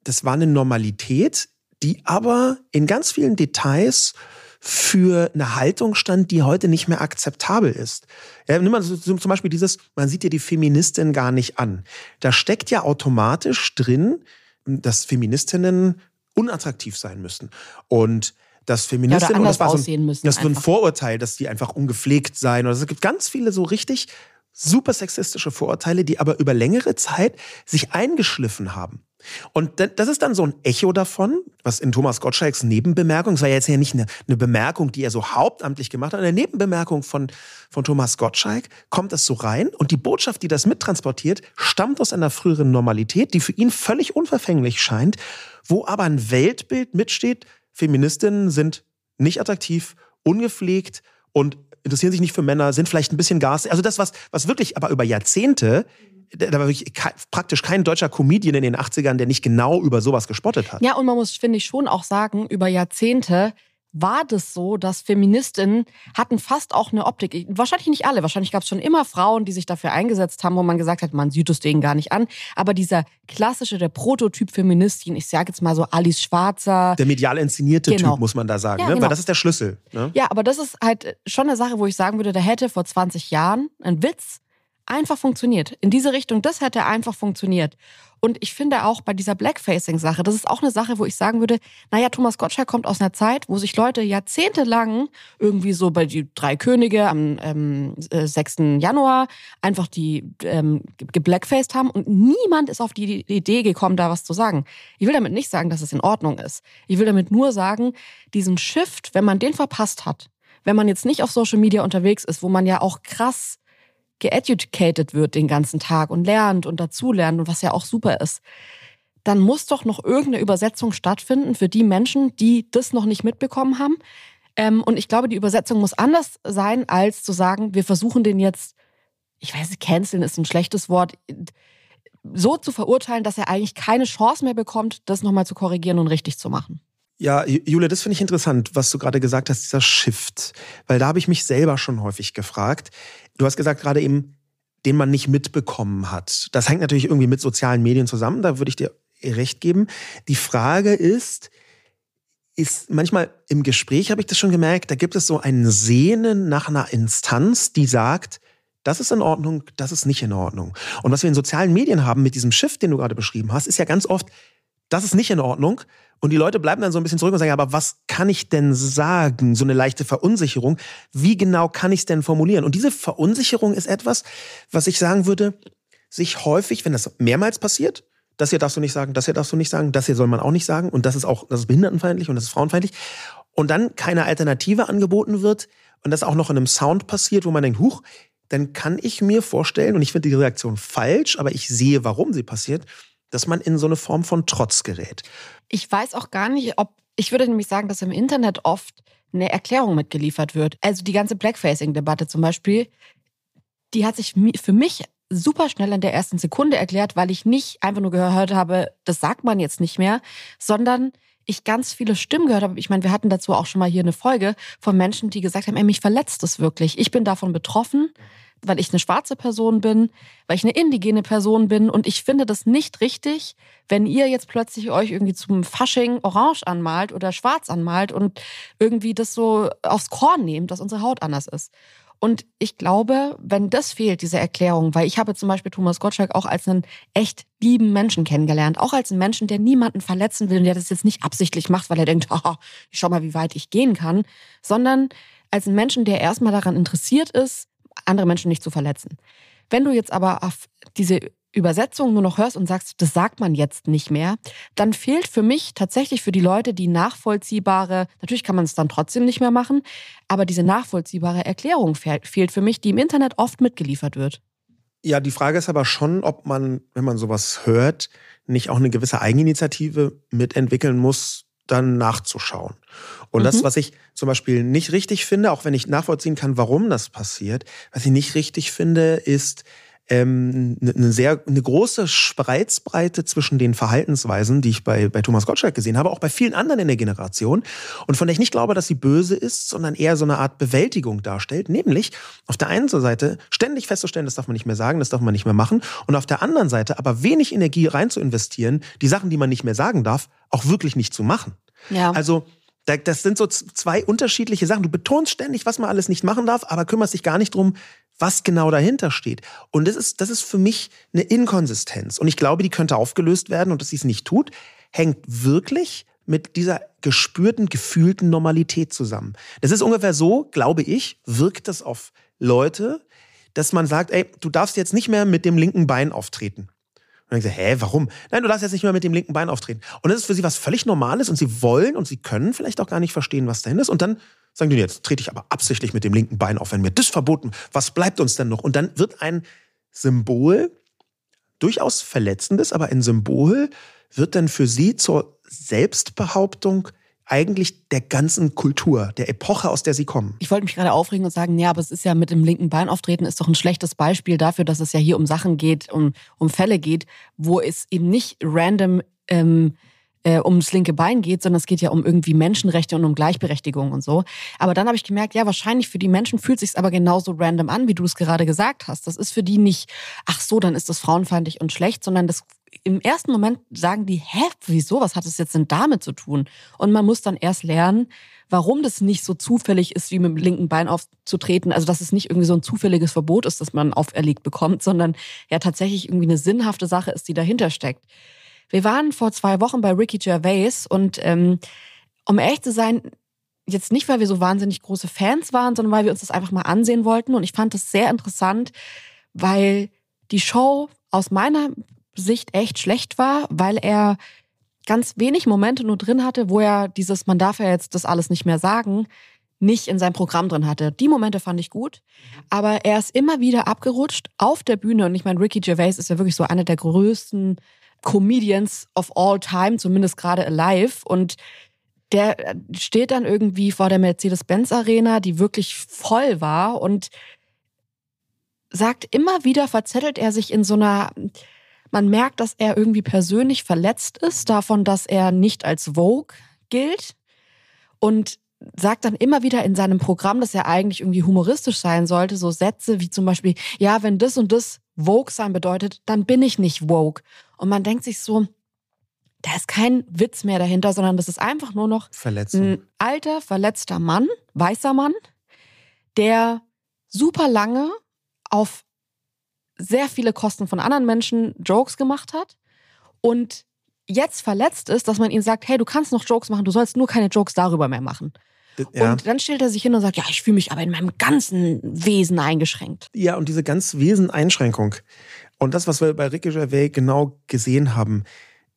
Speaker 6: das war eine Normalität, die aber in ganz vielen Details für eine Haltung stand, die heute nicht mehr akzeptabel ist. Ja, nimm mal zum Beispiel dieses, man sieht ja die Feministin gar nicht an. Da steckt ja automatisch drin, dass Feministinnen unattraktiv sein müssen. Und dass Feministinnen,
Speaker 1: ja,
Speaker 6: das war so
Speaker 1: ein, müssen
Speaker 6: das ist ein Vorurteil, dass die einfach ungepflegt seien. Oder es gibt ganz viele so richtig super sexistische Vorurteile, die aber über längere Zeit sich eingeschliffen haben. Und das ist dann so ein Echo davon, was in Thomas Gottschalks Nebenbemerkung, es war jetzt ja nicht eine, eine, Bemerkung, die er so hauptamtlich gemacht hat, eine Nebenbemerkung von, von Thomas Gottschalk, kommt das so rein und die Botschaft, die das mittransportiert, stammt aus einer früheren Normalität, die für ihn völlig unverfänglich scheint, wo aber ein Weltbild mitsteht, Feministinnen sind nicht attraktiv, ungepflegt und interessieren sich nicht für Männer, sind vielleicht ein bisschen gas. Also das, was, was wirklich aber über Jahrzehnte da war wirklich praktisch kein deutscher Comedian in den 80ern, der nicht genau über sowas gespottet hat.
Speaker 1: Ja, und man muss, finde ich, schon auch sagen, über Jahrzehnte war das so, dass Feministinnen hatten fast auch eine Optik. Wahrscheinlich nicht alle. Wahrscheinlich gab es schon immer Frauen, die sich dafür eingesetzt haben, wo man gesagt hat, man sieht es denen gar nicht an. Aber dieser klassische, der Prototyp Feministin, ich sage jetzt mal so Alice Schwarzer.
Speaker 6: Der medial inszenierte genau. Typ, muss man da sagen. Ja, ne? genau. Weil das ist der Schlüssel. Ne?
Speaker 1: Ja, aber das ist halt schon eine Sache, wo ich sagen würde, da hätte vor 20 Jahren ein Witz einfach funktioniert. In diese Richtung, das hätte einfach funktioniert. Und ich finde auch bei dieser Blackfacing-Sache, das ist auch eine Sache, wo ich sagen würde, naja, Thomas Gottschalk kommt aus einer Zeit, wo sich Leute jahrzehntelang irgendwie so bei die drei Könige am ähm, 6. Äh, Januar einfach die ähm, geblackfaced haben und niemand ist auf die Idee gekommen, da was zu sagen. Ich will damit nicht sagen, dass es in Ordnung ist. Ich will damit nur sagen, diesen Shift, wenn man den verpasst hat, wenn man jetzt nicht auf Social Media unterwegs ist, wo man ja auch krass geeducated wird den ganzen Tag und lernt und dazulernt und was ja auch super ist, dann muss doch noch irgendeine Übersetzung stattfinden für die Menschen, die das noch nicht mitbekommen haben. Ähm, und ich glaube, die Übersetzung muss anders sein, als zu sagen, wir versuchen den jetzt, ich weiß nicht, canceln ist ein schlechtes Wort, so zu verurteilen, dass er eigentlich keine Chance mehr bekommt, das nochmal zu korrigieren und richtig zu machen.
Speaker 6: Ja, Julia, das finde ich interessant, was du gerade gesagt hast, dieser Shift. Weil da habe ich mich selber schon häufig gefragt. Du hast gesagt gerade eben, den man nicht mitbekommen hat. Das hängt natürlich irgendwie mit sozialen Medien zusammen, da würde ich dir recht geben. Die Frage ist, ist manchmal im Gespräch habe ich das schon gemerkt, da gibt es so ein Sehnen nach einer Instanz, die sagt, das ist in Ordnung, das ist nicht in Ordnung. Und was wir in sozialen Medien haben mit diesem Shift, den du gerade beschrieben hast, ist ja ganz oft, das ist nicht in Ordnung. Und die Leute bleiben dann so ein bisschen zurück und sagen, aber was kann ich denn sagen? So eine leichte Verunsicherung. Wie genau kann ich es denn formulieren? Und diese Verunsicherung ist etwas, was ich sagen würde, sich häufig, wenn das mehrmals passiert, das hier darfst du nicht sagen, das hier darfst du nicht sagen, das hier soll man auch nicht sagen und das ist auch, das ist behindertenfeindlich und das ist frauenfeindlich. Und dann keine Alternative angeboten wird und das auch noch in einem Sound passiert, wo man denkt, huch, dann kann ich mir vorstellen, und ich finde die Reaktion falsch, aber ich sehe, warum sie passiert, dass man in so eine Form von Trotz gerät.
Speaker 1: Ich weiß auch gar nicht, ob, ich würde nämlich sagen, dass im Internet oft eine Erklärung mitgeliefert wird. Also die ganze Blackfacing-Debatte zum Beispiel, die hat sich für mich super schnell in der ersten Sekunde erklärt, weil ich nicht einfach nur gehört habe, das sagt man jetzt nicht mehr, sondern ich ganz viele Stimmen gehört habe. Ich meine, wir hatten dazu auch schon mal hier eine Folge von Menschen, die gesagt haben, ey, mich verletzt das wirklich. Ich bin davon betroffen, weil ich eine schwarze Person bin, weil ich eine indigene Person bin und ich finde das nicht richtig, wenn ihr jetzt plötzlich euch irgendwie zum Fasching orange anmalt oder schwarz anmalt und irgendwie das so aufs Korn nehmt, dass unsere Haut anders ist. Und ich glaube, wenn das fehlt, diese Erklärung, weil ich habe zum Beispiel Thomas Gottschalk auch als einen echt lieben Menschen kennengelernt, auch als einen Menschen, der niemanden verletzen will und der das jetzt nicht absichtlich macht, weil er denkt, <laughs> oh, ich schau mal, wie weit ich gehen kann, sondern als einen Menschen, der erstmal daran interessiert ist, andere Menschen nicht zu verletzen. Wenn du jetzt aber auf diese Übersetzung nur noch hörst und sagst, das sagt man jetzt nicht mehr, dann fehlt für mich tatsächlich für die Leute die nachvollziehbare, natürlich kann man es dann trotzdem nicht mehr machen, aber diese nachvollziehbare Erklärung fehlt für mich, die im Internet oft mitgeliefert wird.
Speaker 6: Ja, die Frage ist aber schon, ob man, wenn man sowas hört, nicht auch eine gewisse Eigeninitiative mitentwickeln muss, dann nachzuschauen. Und mhm. das, was ich zum Beispiel nicht richtig finde, auch wenn ich nachvollziehen kann, warum das passiert, was ich nicht richtig finde, ist, ähm, eine ne sehr eine große Spreizbreite zwischen den Verhaltensweisen, die ich bei, bei Thomas Gottschalk gesehen habe, auch bei vielen anderen in der Generation und von der ich nicht glaube, dass sie böse ist, sondern eher so eine Art Bewältigung darstellt, nämlich auf der einen Seite ständig festzustellen, das darf man nicht mehr sagen, das darf man nicht mehr machen und auf der anderen Seite aber wenig Energie rein zu investieren, die Sachen, die man nicht mehr sagen darf, auch wirklich nicht zu machen. Ja. Also das sind so zwei unterschiedliche Sachen. Du betonst ständig, was man alles nicht machen darf, aber kümmerst dich gar nicht drum, was genau dahinter steht. Und das ist, das ist für mich eine Inkonsistenz. Und ich glaube, die könnte aufgelöst werden und dass sie es nicht tut, hängt wirklich mit dieser gespürten, gefühlten Normalität zusammen. Das ist ungefähr so, glaube ich, wirkt das auf Leute, dass man sagt, ey, du darfst jetzt nicht mehr mit dem linken Bein auftreten. Und dann gesagt, hä, warum? Nein, du darfst jetzt nicht mehr mit dem linken Bein auftreten. Und das ist für sie was völlig Normales und sie wollen und sie können vielleicht auch gar nicht verstehen, was dahin ist. Und dann sagen die, jetzt trete ich aber absichtlich mit dem linken Bein auf, wenn mir das verboten, was bleibt uns denn noch? Und dann wird ein Symbol, durchaus verletzendes, aber ein Symbol, wird dann für sie zur Selbstbehauptung eigentlich der ganzen Kultur, der Epoche, aus der sie kommen.
Speaker 1: Ich wollte mich gerade aufregen und sagen, ja, aber es ist ja mit dem linken Bein auftreten, ist doch ein schlechtes Beispiel dafür, dass es ja hier um Sachen geht, um, um Fälle geht, wo es eben nicht random ähm, äh, ums linke Bein geht, sondern es geht ja um irgendwie Menschenrechte und um Gleichberechtigung und so. Aber dann habe ich gemerkt, ja, wahrscheinlich für die Menschen fühlt sich aber genauso random an, wie du es gerade gesagt hast. Das ist für die nicht, ach so, dann ist das frauenfeindlich und schlecht, sondern das im ersten Moment sagen die, hä, wieso, was hat es jetzt denn damit zu tun? Und man muss dann erst lernen, warum das nicht so zufällig ist, wie mit dem linken Bein aufzutreten. Also, dass es nicht irgendwie so ein zufälliges Verbot ist, das man auferlegt bekommt, sondern ja tatsächlich irgendwie eine sinnhafte Sache ist, die dahinter steckt. Wir waren vor zwei Wochen bei Ricky Gervais und ähm, um ehrlich zu sein, jetzt nicht, weil wir so wahnsinnig große Fans waren, sondern weil wir uns das einfach mal ansehen wollten. Und ich fand das sehr interessant, weil die Show aus meiner Sicht echt schlecht war, weil er ganz wenig Momente nur drin hatte, wo er dieses, man darf ja jetzt das alles nicht mehr sagen, nicht in seinem Programm drin hatte. Die Momente fand ich gut, aber er ist immer wieder abgerutscht auf der Bühne und ich meine, Ricky Gervais ist ja wirklich so einer der größten Comedians of all time, zumindest gerade alive. Und der steht dann irgendwie vor der Mercedes-Benz Arena, die wirklich voll war und sagt immer wieder, verzettelt er sich in so einer man merkt, dass er irgendwie persönlich verletzt ist davon, dass er nicht als Vogue gilt. Und sagt dann immer wieder in seinem Programm, dass er eigentlich irgendwie humoristisch sein sollte, so Sätze wie zum Beispiel, ja, wenn das und das Vogue sein bedeutet, dann bin ich nicht Vogue. Und man denkt sich so, da ist kein Witz mehr dahinter, sondern das ist einfach nur noch
Speaker 6: Verletzung.
Speaker 1: ein alter, verletzter Mann, weißer Mann, der super lange auf sehr viele Kosten von anderen Menschen Jokes gemacht hat und jetzt verletzt ist, dass man ihm sagt, hey, du kannst noch Jokes machen, du sollst nur keine Jokes darüber mehr machen. Ja. Und dann stellt er sich hin und sagt, ja, ich fühle mich aber in meinem ganzen Wesen eingeschränkt.
Speaker 6: Ja, und diese ganz Wesen-Einschränkung Und das, was wir bei Ricky Gervais genau gesehen haben,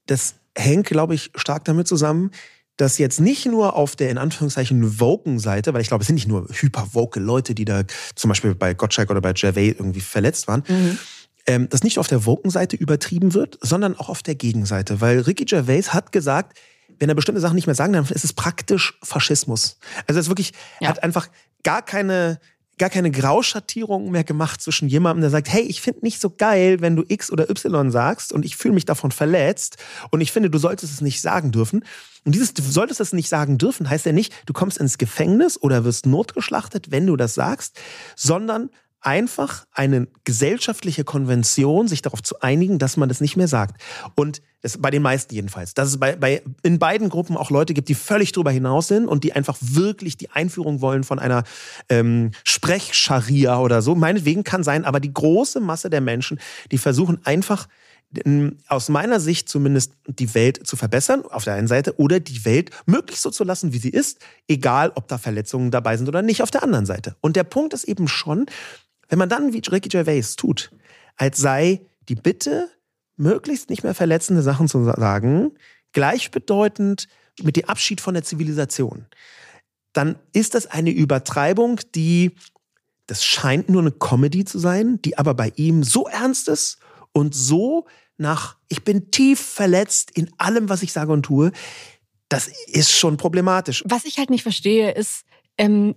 Speaker 6: das hängt, glaube ich, stark damit zusammen, dass jetzt nicht nur auf der in Anführungszeichen Woken-Seite, weil ich glaube, es sind nicht nur hyper-woke Leute, die da zum Beispiel bei Gottschalk oder bei Gervais irgendwie verletzt waren, mhm. Ähm, dass nicht auf der Woken-Seite übertrieben wird, sondern auch auf der Gegenseite. Weil Ricky Gervais hat gesagt, wenn er bestimmte Sachen nicht mehr sagen darf, ist es praktisch Faschismus. Also es ist wirklich, ja. hat einfach gar keine, gar keine Grauschattierung mehr gemacht zwischen jemandem, der sagt, hey, ich finde nicht so geil, wenn du X oder Y sagst und ich fühle mich davon verletzt und ich finde, du solltest es nicht sagen dürfen. Und dieses, du solltest es nicht sagen dürfen, heißt ja nicht, du kommst ins Gefängnis oder wirst notgeschlachtet, wenn du das sagst, sondern einfach eine gesellschaftliche Konvention, sich darauf zu einigen, dass man das nicht mehr sagt. Und das bei den meisten jedenfalls. Dass es bei, bei in beiden Gruppen auch Leute gibt, die völlig drüber hinaus sind und die einfach wirklich die Einführung wollen von einer ähm, Sprechscharia oder so. Meinetwegen kann sein, aber die große Masse der Menschen, die versuchen einfach aus meiner Sicht zumindest die Welt zu verbessern, auf der einen Seite, oder die Welt möglichst so zu lassen, wie sie ist, egal ob da Verletzungen dabei sind oder nicht, auf der anderen Seite. Und der Punkt ist eben schon, wenn man dann wie Ricky Gervais tut, als sei die Bitte, möglichst nicht mehr verletzende Sachen zu sagen, gleichbedeutend mit dem Abschied von der Zivilisation, dann ist das eine Übertreibung, die, das scheint nur eine Comedy zu sein, die aber bei ihm so ernst ist und so nach, ich bin tief verletzt in allem, was ich sage und tue, das ist schon problematisch.
Speaker 1: Was ich halt nicht verstehe, ist, ähm,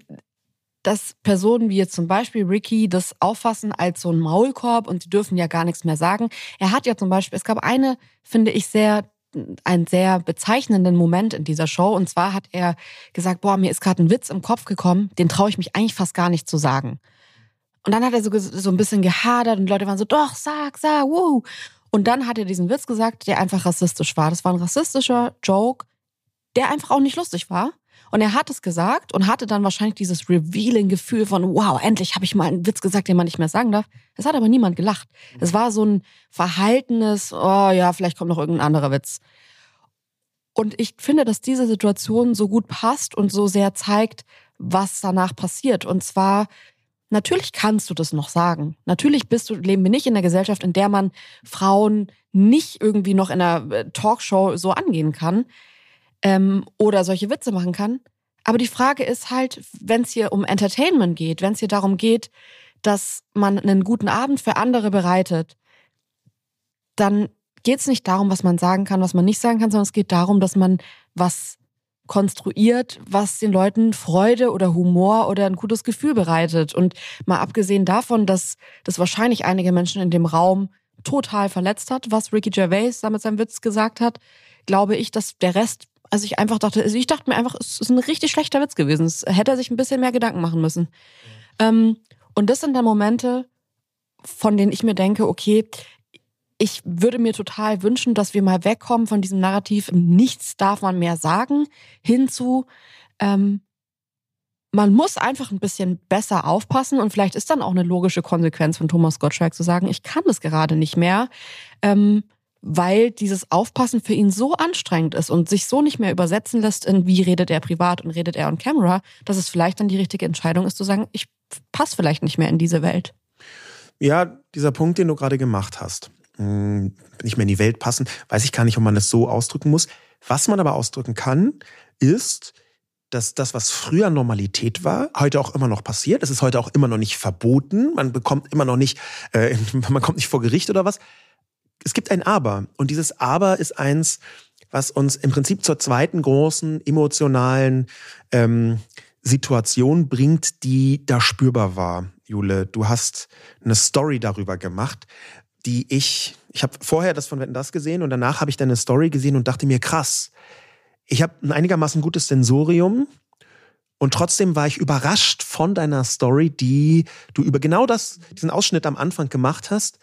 Speaker 1: dass Personen wie jetzt zum Beispiel Ricky das auffassen als so ein Maulkorb und sie dürfen ja gar nichts mehr sagen. Er hat ja zum Beispiel, es gab eine, finde ich, sehr einen sehr bezeichnenden Moment in dieser Show. Und zwar hat er gesagt, boah, mir ist gerade ein Witz im Kopf gekommen, den traue ich mich eigentlich fast gar nicht zu sagen. Und dann hat er so, so ein bisschen gehadert und Leute waren so, doch, sag, sag, wuh. Und dann hat er diesen Witz gesagt, der einfach rassistisch war. Das war ein rassistischer Joke, der einfach auch nicht lustig war. Und er hat es gesagt und hatte dann wahrscheinlich dieses revealing Gefühl von, wow, endlich habe ich mal einen Witz gesagt, den man nicht mehr sagen darf. Es hat aber niemand gelacht. Es war so ein verhaltenes, oh ja, vielleicht kommt noch irgendein anderer Witz. Und ich finde, dass diese Situation so gut passt und so sehr zeigt, was danach passiert. Und zwar, natürlich kannst du das noch sagen. Natürlich bist du, leben wir nicht in einer Gesellschaft, in der man Frauen nicht irgendwie noch in einer äh, Talkshow so angehen kann ähm, oder solche Witze machen kann. Aber die Frage ist halt, wenn es hier um Entertainment geht, wenn es hier darum geht, dass man einen guten Abend für andere bereitet, dann geht es nicht darum, was man sagen kann, was man nicht sagen kann, sondern es geht darum, dass man was konstruiert, was den Leuten Freude oder Humor oder ein gutes Gefühl bereitet. Und mal abgesehen davon, dass das wahrscheinlich einige Menschen in dem Raum total verletzt hat, was Ricky Gervais da mit seinem Witz gesagt hat, glaube ich, dass der Rest also ich einfach dachte, also ich dachte mir einfach, es ist ein richtig schlechter Witz gewesen. Es hätte er sich ein bisschen mehr Gedanken machen müssen. Ähm, und das sind dann Momente, von denen ich mir denke, okay, ich würde mir total wünschen, dass wir mal wegkommen von diesem Narrativ, nichts darf man mehr sagen, hinzu, ähm, man muss einfach ein bisschen besser aufpassen und vielleicht ist dann auch eine logische Konsequenz von Thomas Gottschalk zu sagen, ich kann das gerade nicht mehr. Ähm, weil dieses Aufpassen für ihn so anstrengend ist und sich so nicht mehr übersetzen lässt in wie redet er privat und redet er on camera, dass es vielleicht dann die richtige Entscheidung ist zu sagen, ich passe vielleicht nicht mehr in diese Welt.
Speaker 6: Ja, dieser Punkt, den du gerade gemacht hast, hm, nicht mehr in die Welt passen, weiß ich gar nicht, ob man das so ausdrücken muss. Was man aber ausdrücken kann, ist, dass das, was früher Normalität war, heute auch immer noch passiert. Es ist heute auch immer noch nicht verboten. Man bekommt immer noch nicht, äh, <laughs> man kommt nicht vor Gericht oder was es gibt ein Aber. Und dieses Aber ist eins, was uns im Prinzip zur zweiten großen emotionalen ähm, Situation bringt, die da spürbar war. Jule, du hast eine Story darüber gemacht, die ich, ich habe vorher das von Wetten das gesehen und danach habe ich deine Story gesehen und dachte mir, krass, ich habe ein einigermaßen gutes Sensorium und trotzdem war ich überrascht von deiner Story, die du über genau das, diesen Ausschnitt am Anfang gemacht hast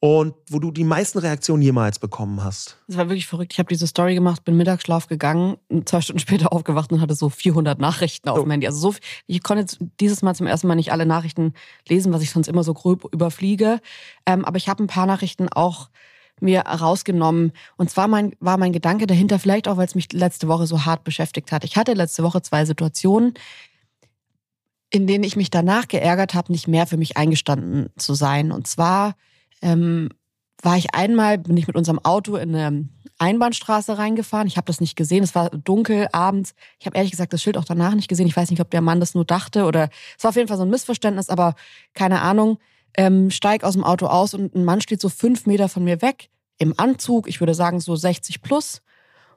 Speaker 6: und wo du die meisten Reaktionen jemals bekommen hast.
Speaker 1: Das war wirklich verrückt. Ich habe diese Story gemacht, bin Mittagsschlaf gegangen, zwei Stunden <laughs> später aufgewacht und hatte so 400 Nachrichten auf oh. dem Handy. Also so, ich konnte jetzt dieses Mal zum ersten Mal nicht alle Nachrichten lesen, was ich sonst immer so grob überfliege. Ähm, aber ich habe ein paar Nachrichten auch mir rausgenommen. Und zwar mein, war mein Gedanke dahinter, vielleicht auch, weil es mich letzte Woche so hart beschäftigt hat. Ich hatte letzte Woche zwei Situationen, in denen ich mich danach geärgert habe, nicht mehr für mich eingestanden zu sein. Und zwar ähm, war ich einmal, bin ich mit unserem Auto in eine Einbahnstraße reingefahren. Ich habe das nicht gesehen. Es war dunkel abends. Ich habe ehrlich gesagt das Schild auch danach nicht gesehen. Ich weiß nicht, ob der Mann das nur dachte oder es war auf jeden Fall so ein Missverständnis, aber keine Ahnung. Ähm, steig aus dem Auto aus und ein Mann steht so fünf Meter von mir weg im Anzug. Ich würde sagen so 60 plus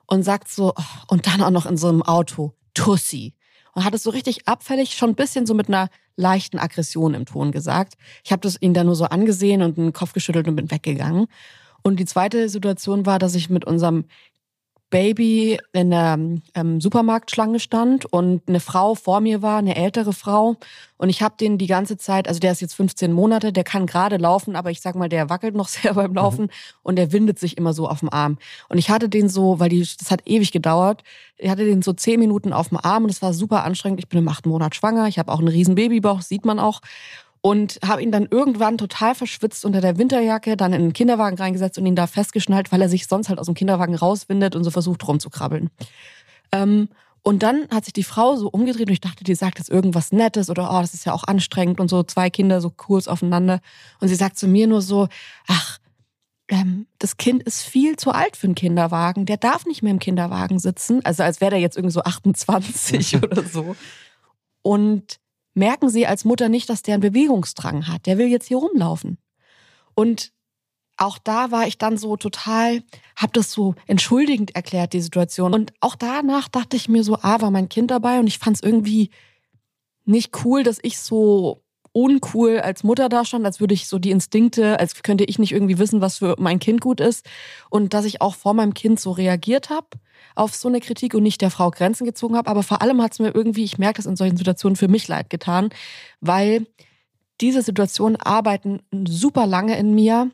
Speaker 1: und sagt so oh, und dann auch noch in so einem Auto Tussi und hat es so richtig abfällig, schon ein bisschen so mit einer leichten Aggression im Ton gesagt. Ich habe das ihn dann nur so angesehen und den Kopf geschüttelt und bin weggegangen. Und die zweite Situation war, dass ich mit unserem Baby in der ähm, Supermarktschlange stand und eine Frau vor mir war, eine ältere Frau. Und ich habe den die ganze Zeit, also der ist jetzt 15 Monate, der kann gerade laufen, aber ich sag mal, der wackelt noch <laughs> sehr beim Laufen mhm. und der windet sich immer so auf dem Arm. Und ich hatte den so, weil die, das hat ewig gedauert, ich hatte den so zehn Minuten auf dem Arm und es war super anstrengend. Ich bin im achten Monat schwanger, ich habe auch einen riesen Babybauch, sieht man auch und habe ihn dann irgendwann total verschwitzt unter der Winterjacke, dann in den Kinderwagen reingesetzt und ihn da festgeschnallt, weil er sich sonst halt aus dem Kinderwagen rauswindet und so versucht rumzukrabbeln. Ähm, und dann hat sich die Frau so umgedreht und ich dachte, die sagt jetzt irgendwas Nettes oder oh, das ist ja auch anstrengend und so zwei Kinder so kurz aufeinander. Und sie sagt zu mir nur so, ach, ähm, das Kind ist viel zu alt für einen Kinderwagen. Der darf nicht mehr im Kinderwagen sitzen. Also als wäre der jetzt irgendwie so <laughs> 28 oder so. Und merken sie als Mutter nicht, dass der einen Bewegungsdrang hat. Der will jetzt hier rumlaufen. Und auch da war ich dann so total, habe das so entschuldigend erklärt, die Situation. Und auch danach dachte ich mir so, ah, war mein Kind dabei und ich fand es irgendwie nicht cool, dass ich so uncool als Mutter da stand, als würde ich so die Instinkte, als könnte ich nicht irgendwie wissen, was für mein Kind gut ist. Und dass ich auch vor meinem Kind so reagiert habe auf so eine Kritik und nicht der Frau Grenzen gezogen habe. Aber vor allem hat es mir irgendwie, ich merke das in solchen Situationen, für mich leid getan, weil diese Situationen arbeiten super lange in mir,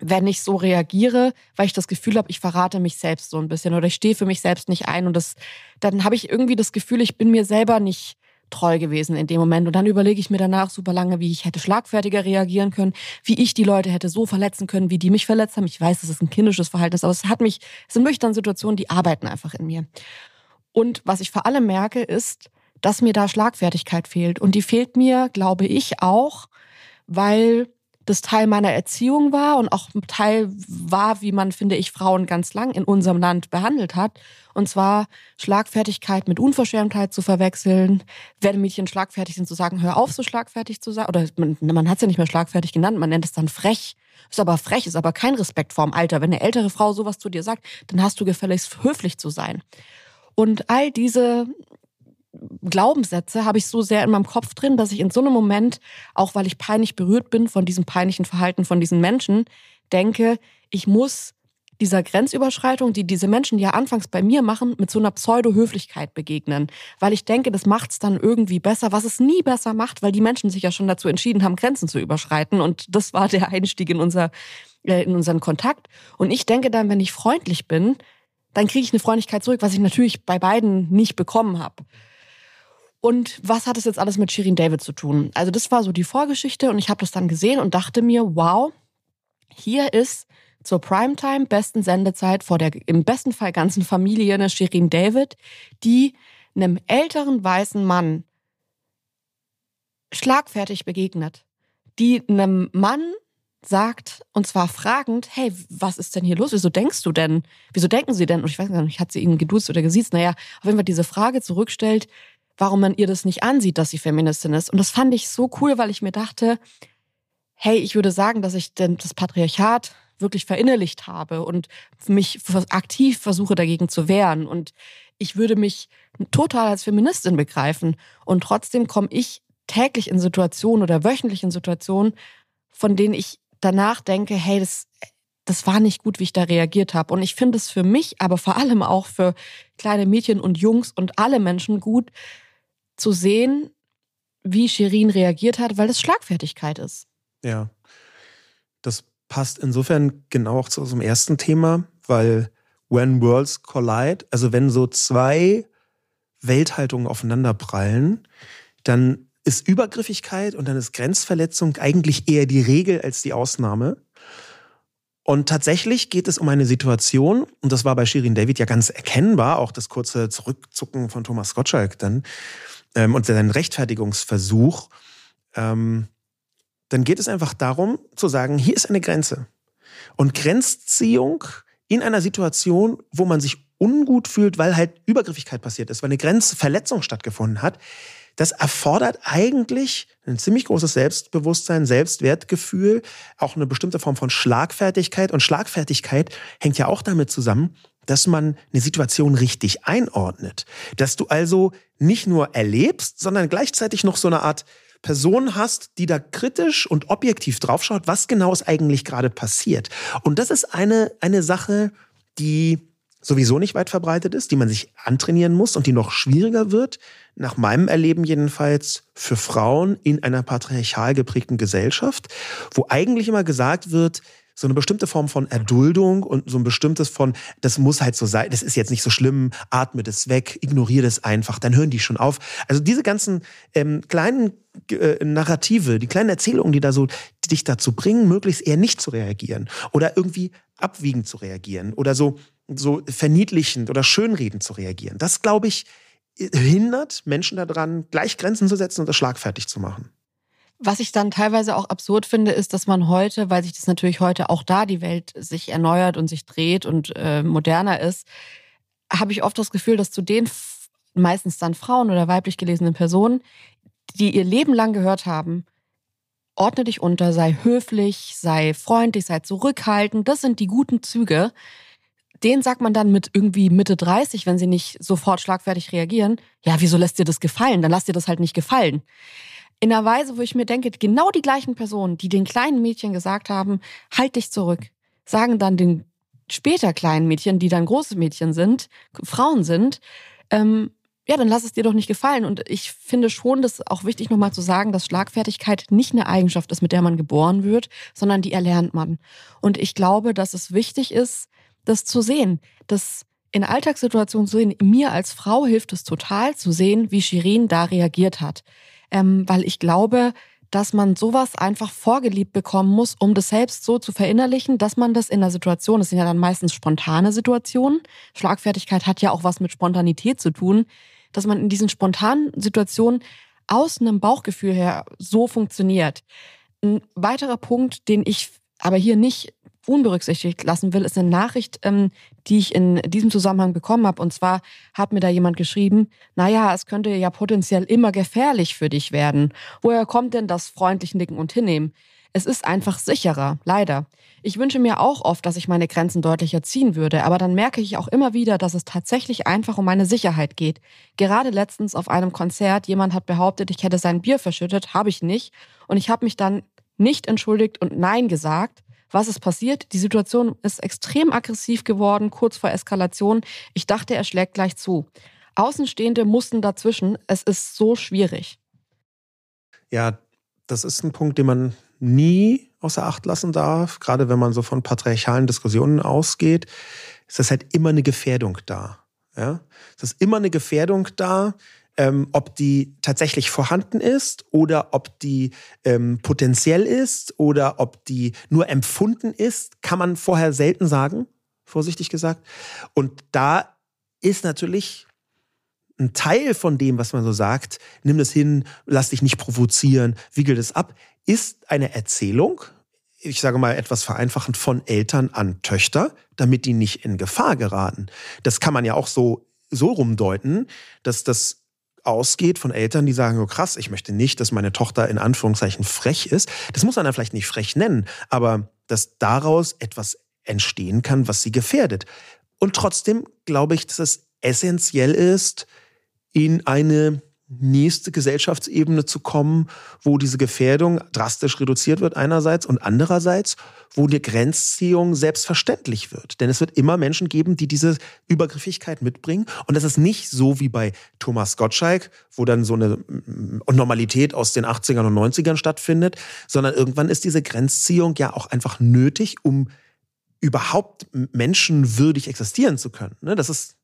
Speaker 1: wenn ich so reagiere, weil ich das Gefühl habe, ich verrate mich selbst so ein bisschen oder ich stehe für mich selbst nicht ein und das, dann habe ich irgendwie das Gefühl, ich bin mir selber nicht treu gewesen in dem Moment. Und dann überlege ich mir danach super lange, wie ich hätte schlagfertiger reagieren können, wie ich die Leute hätte so verletzen können, wie die mich verletzt haben. Ich weiß, dass es ein kindisches Verhalten ist, aber es hat mich, es sind dann Situationen, die arbeiten einfach in mir. Und was ich vor allem merke, ist, dass mir da Schlagfertigkeit fehlt. Und die fehlt mir, glaube ich, auch, weil das Teil meiner Erziehung war und auch Teil war, wie man, finde ich, Frauen ganz lang in unserem Land behandelt hat. Und zwar Schlagfertigkeit mit Unverschämtheit zu verwechseln. Wenn Mädchen schlagfertig sind, zu sagen, hör auf, so schlagfertig zu sein. Oder man, man hat es ja nicht mehr schlagfertig genannt, man nennt es dann frech. Ist aber frech, ist aber kein Respekt vorm Alter. Wenn eine ältere Frau sowas zu dir sagt, dann hast du gefälligst höflich zu sein. Und all diese Glaubenssätze habe ich so sehr in meinem Kopf drin, dass ich in so einem Moment, auch weil ich peinlich berührt bin von diesem peinlichen Verhalten von diesen Menschen, denke, ich muss dieser Grenzüberschreitung, die diese Menschen ja anfangs bei mir machen, mit so einer Pseudo-Höflichkeit begegnen. Weil ich denke, das macht es dann irgendwie besser, was es nie besser macht, weil die Menschen sich ja schon dazu entschieden haben, Grenzen zu überschreiten. Und das war der Einstieg in, unser, äh, in unseren Kontakt. Und ich denke dann, wenn ich freundlich bin, dann kriege ich eine Freundlichkeit zurück, was ich natürlich bei beiden nicht bekommen habe. Und was hat es jetzt alles mit Shirin David zu tun? Also das war so die Vorgeschichte und ich habe das dann gesehen und dachte mir, wow, hier ist zur Primetime besten Sendezeit vor der im besten Fall ganzen Familie eine Shirin David, die einem älteren weißen Mann schlagfertig begegnet, die einem Mann sagt, und zwar fragend, hey, was ist denn hier los? Wieso denkst du denn? Wieso denken sie denn? Und ich weiß gar nicht, hat sie ihn geduzt oder gesiezt? Naja, auf jeden Fall diese Frage zurückstellt, warum man ihr das nicht ansieht, dass sie Feministin ist. Und das fand ich so cool, weil ich mir dachte, hey, ich würde sagen, dass ich denn das Patriarchat wirklich verinnerlicht habe und mich aktiv versuche dagegen zu wehren. Und ich würde mich total als Feministin begreifen. Und trotzdem komme ich täglich in Situationen oder wöchentlich in Situationen, von denen ich danach denke, hey, das, das war nicht gut, wie ich da reagiert habe. Und ich finde es für mich, aber vor allem auch für kleine Mädchen und Jungs und alle Menschen gut, zu sehen, wie Shirin reagiert hat, weil das Schlagfertigkeit ist.
Speaker 6: Ja. Das passt insofern genau auch zu unserem ersten Thema, weil when worlds collide, also wenn so zwei Welthaltungen aufeinanderprallen, dann ist Übergriffigkeit und dann ist Grenzverletzung eigentlich eher die Regel als die Ausnahme. Und tatsächlich geht es um eine Situation, und das war bei Shirin David ja ganz erkennbar, auch das kurze Zurückzucken von Thomas Gottschalk dann, ähm, und seinen Rechtfertigungsversuch, ähm, dann geht es einfach darum zu sagen, hier ist eine Grenze. Und Grenzziehung in einer Situation, wo man sich ungut fühlt, weil halt Übergriffigkeit passiert ist, weil eine Grenzverletzung stattgefunden hat, das erfordert eigentlich ein ziemlich großes Selbstbewusstsein, Selbstwertgefühl, auch eine bestimmte Form von Schlagfertigkeit. Und Schlagfertigkeit hängt ja auch damit zusammen, dass man eine Situation richtig einordnet. Dass du also nicht nur erlebst, sondern gleichzeitig noch so eine Art Person hast, die da kritisch und objektiv draufschaut, was genau ist eigentlich gerade passiert. Und das ist eine, eine Sache, die sowieso nicht weit verbreitet ist, die man sich antrainieren muss und die noch schwieriger wird, nach meinem Erleben jedenfalls, für Frauen in einer patriarchal geprägten Gesellschaft, wo eigentlich immer gesagt wird, so eine bestimmte Form von Erduldung und so ein bestimmtes von, das muss halt so sein, das ist jetzt nicht so schlimm, atme das weg, ignoriere das einfach, dann hören die schon auf. Also diese ganzen ähm, kleinen äh, Narrative, die kleinen Erzählungen, die da so die dich dazu bringen, möglichst eher nicht zu reagieren oder irgendwie abwiegend zu reagieren oder so so verniedlichend oder schönredend zu reagieren. Das, glaube ich, hindert Menschen daran, gleich Grenzen zu setzen und das schlagfertig zu machen.
Speaker 1: Was ich dann teilweise auch absurd finde, ist, dass man heute, weil sich das natürlich heute auch da die Welt sich erneuert und sich dreht und äh, moderner ist, habe ich oft das Gefühl, dass zu den meistens dann Frauen oder weiblich gelesenen Personen, die ihr Leben lang gehört haben, ordne dich unter, sei höflich, sei freundlich, sei zurückhaltend, das sind die guten Züge, den sagt man dann mit irgendwie Mitte 30, wenn sie nicht sofort schlagfertig reagieren, ja, wieso lässt dir das gefallen? Dann lass dir das halt nicht gefallen. In einer Weise, wo ich mir denke, genau die gleichen Personen, die den kleinen Mädchen gesagt haben, halt dich zurück, sagen dann den später kleinen Mädchen, die dann große Mädchen sind, Frauen sind, ähm, ja, dann lass es dir doch nicht gefallen. Und ich finde schon, das ist auch wichtig nochmal zu sagen, dass Schlagfertigkeit nicht eine Eigenschaft ist, mit der man geboren wird, sondern die erlernt man. Und ich glaube, dass es wichtig ist, das zu sehen, das in Alltagssituationen zu sehen. Mir als Frau hilft es total zu sehen, wie Shirin da reagiert hat. Ähm, weil ich glaube, dass man sowas einfach vorgeliebt bekommen muss, um das selbst so zu verinnerlichen, dass man das in der Situation, das sind ja dann meistens spontane Situationen, Schlagfertigkeit hat ja auch was mit Spontanität zu tun, dass man in diesen spontanen Situationen aus einem Bauchgefühl her so funktioniert. Ein weiterer Punkt, den ich aber hier nicht unberücksichtigt lassen will, ist eine Nachricht, ähm, die ich in diesem Zusammenhang bekommen habe. Und zwar hat mir da jemand geschrieben, naja, es könnte ja potenziell immer gefährlich für dich werden. Woher kommt denn das freundlich Nicken und Hinnehmen? Es ist einfach sicherer, leider. Ich wünsche mir auch oft, dass ich meine Grenzen deutlicher ziehen würde, aber dann merke ich auch immer wieder, dass es tatsächlich einfach um meine Sicherheit geht. Gerade letztens auf einem Konzert, jemand hat behauptet, ich hätte sein Bier verschüttet, habe ich nicht. Und ich habe mich dann nicht entschuldigt und Nein gesagt, was ist passiert? Die Situation ist extrem aggressiv geworden, kurz vor Eskalation. Ich dachte, er schlägt gleich zu. Außenstehende mussten dazwischen. Es ist so schwierig.
Speaker 6: Ja, das ist ein Punkt, den man nie außer Acht lassen darf. Gerade wenn man so von patriarchalen Diskussionen ausgeht, ist das halt immer eine Gefährdung da. Ja? Es ist immer eine Gefährdung da, ähm, ob die tatsächlich vorhanden ist oder ob die ähm, potenziell ist oder ob die nur empfunden ist, kann man vorher selten sagen, vorsichtig gesagt. Und da ist natürlich ein Teil von dem, was man so sagt, nimm das hin, lass dich nicht provozieren, wickel das ab, ist eine Erzählung, ich sage mal etwas vereinfachend, von Eltern an Töchter, damit die nicht in Gefahr geraten. Das kann man ja auch so, so rumdeuten, dass das ausgeht von Eltern, die sagen, oh krass, ich möchte nicht, dass meine Tochter in Anführungszeichen frech ist. Das muss man dann vielleicht nicht frech nennen, aber dass daraus etwas entstehen kann, was sie gefährdet. Und trotzdem glaube ich, dass es essentiell ist, in eine nächste Gesellschaftsebene zu kommen, wo diese Gefährdung drastisch reduziert wird einerseits und andererseits, wo die Grenzziehung selbstverständlich wird. Denn es wird immer Menschen geben, die diese Übergriffigkeit mitbringen. Und das ist nicht so wie bei Thomas Gottschalk, wo dann so eine mm, Normalität aus den 80ern und 90ern stattfindet, sondern irgendwann ist diese Grenzziehung ja auch einfach nötig, um überhaupt menschenwürdig existieren zu können. Ne, das ist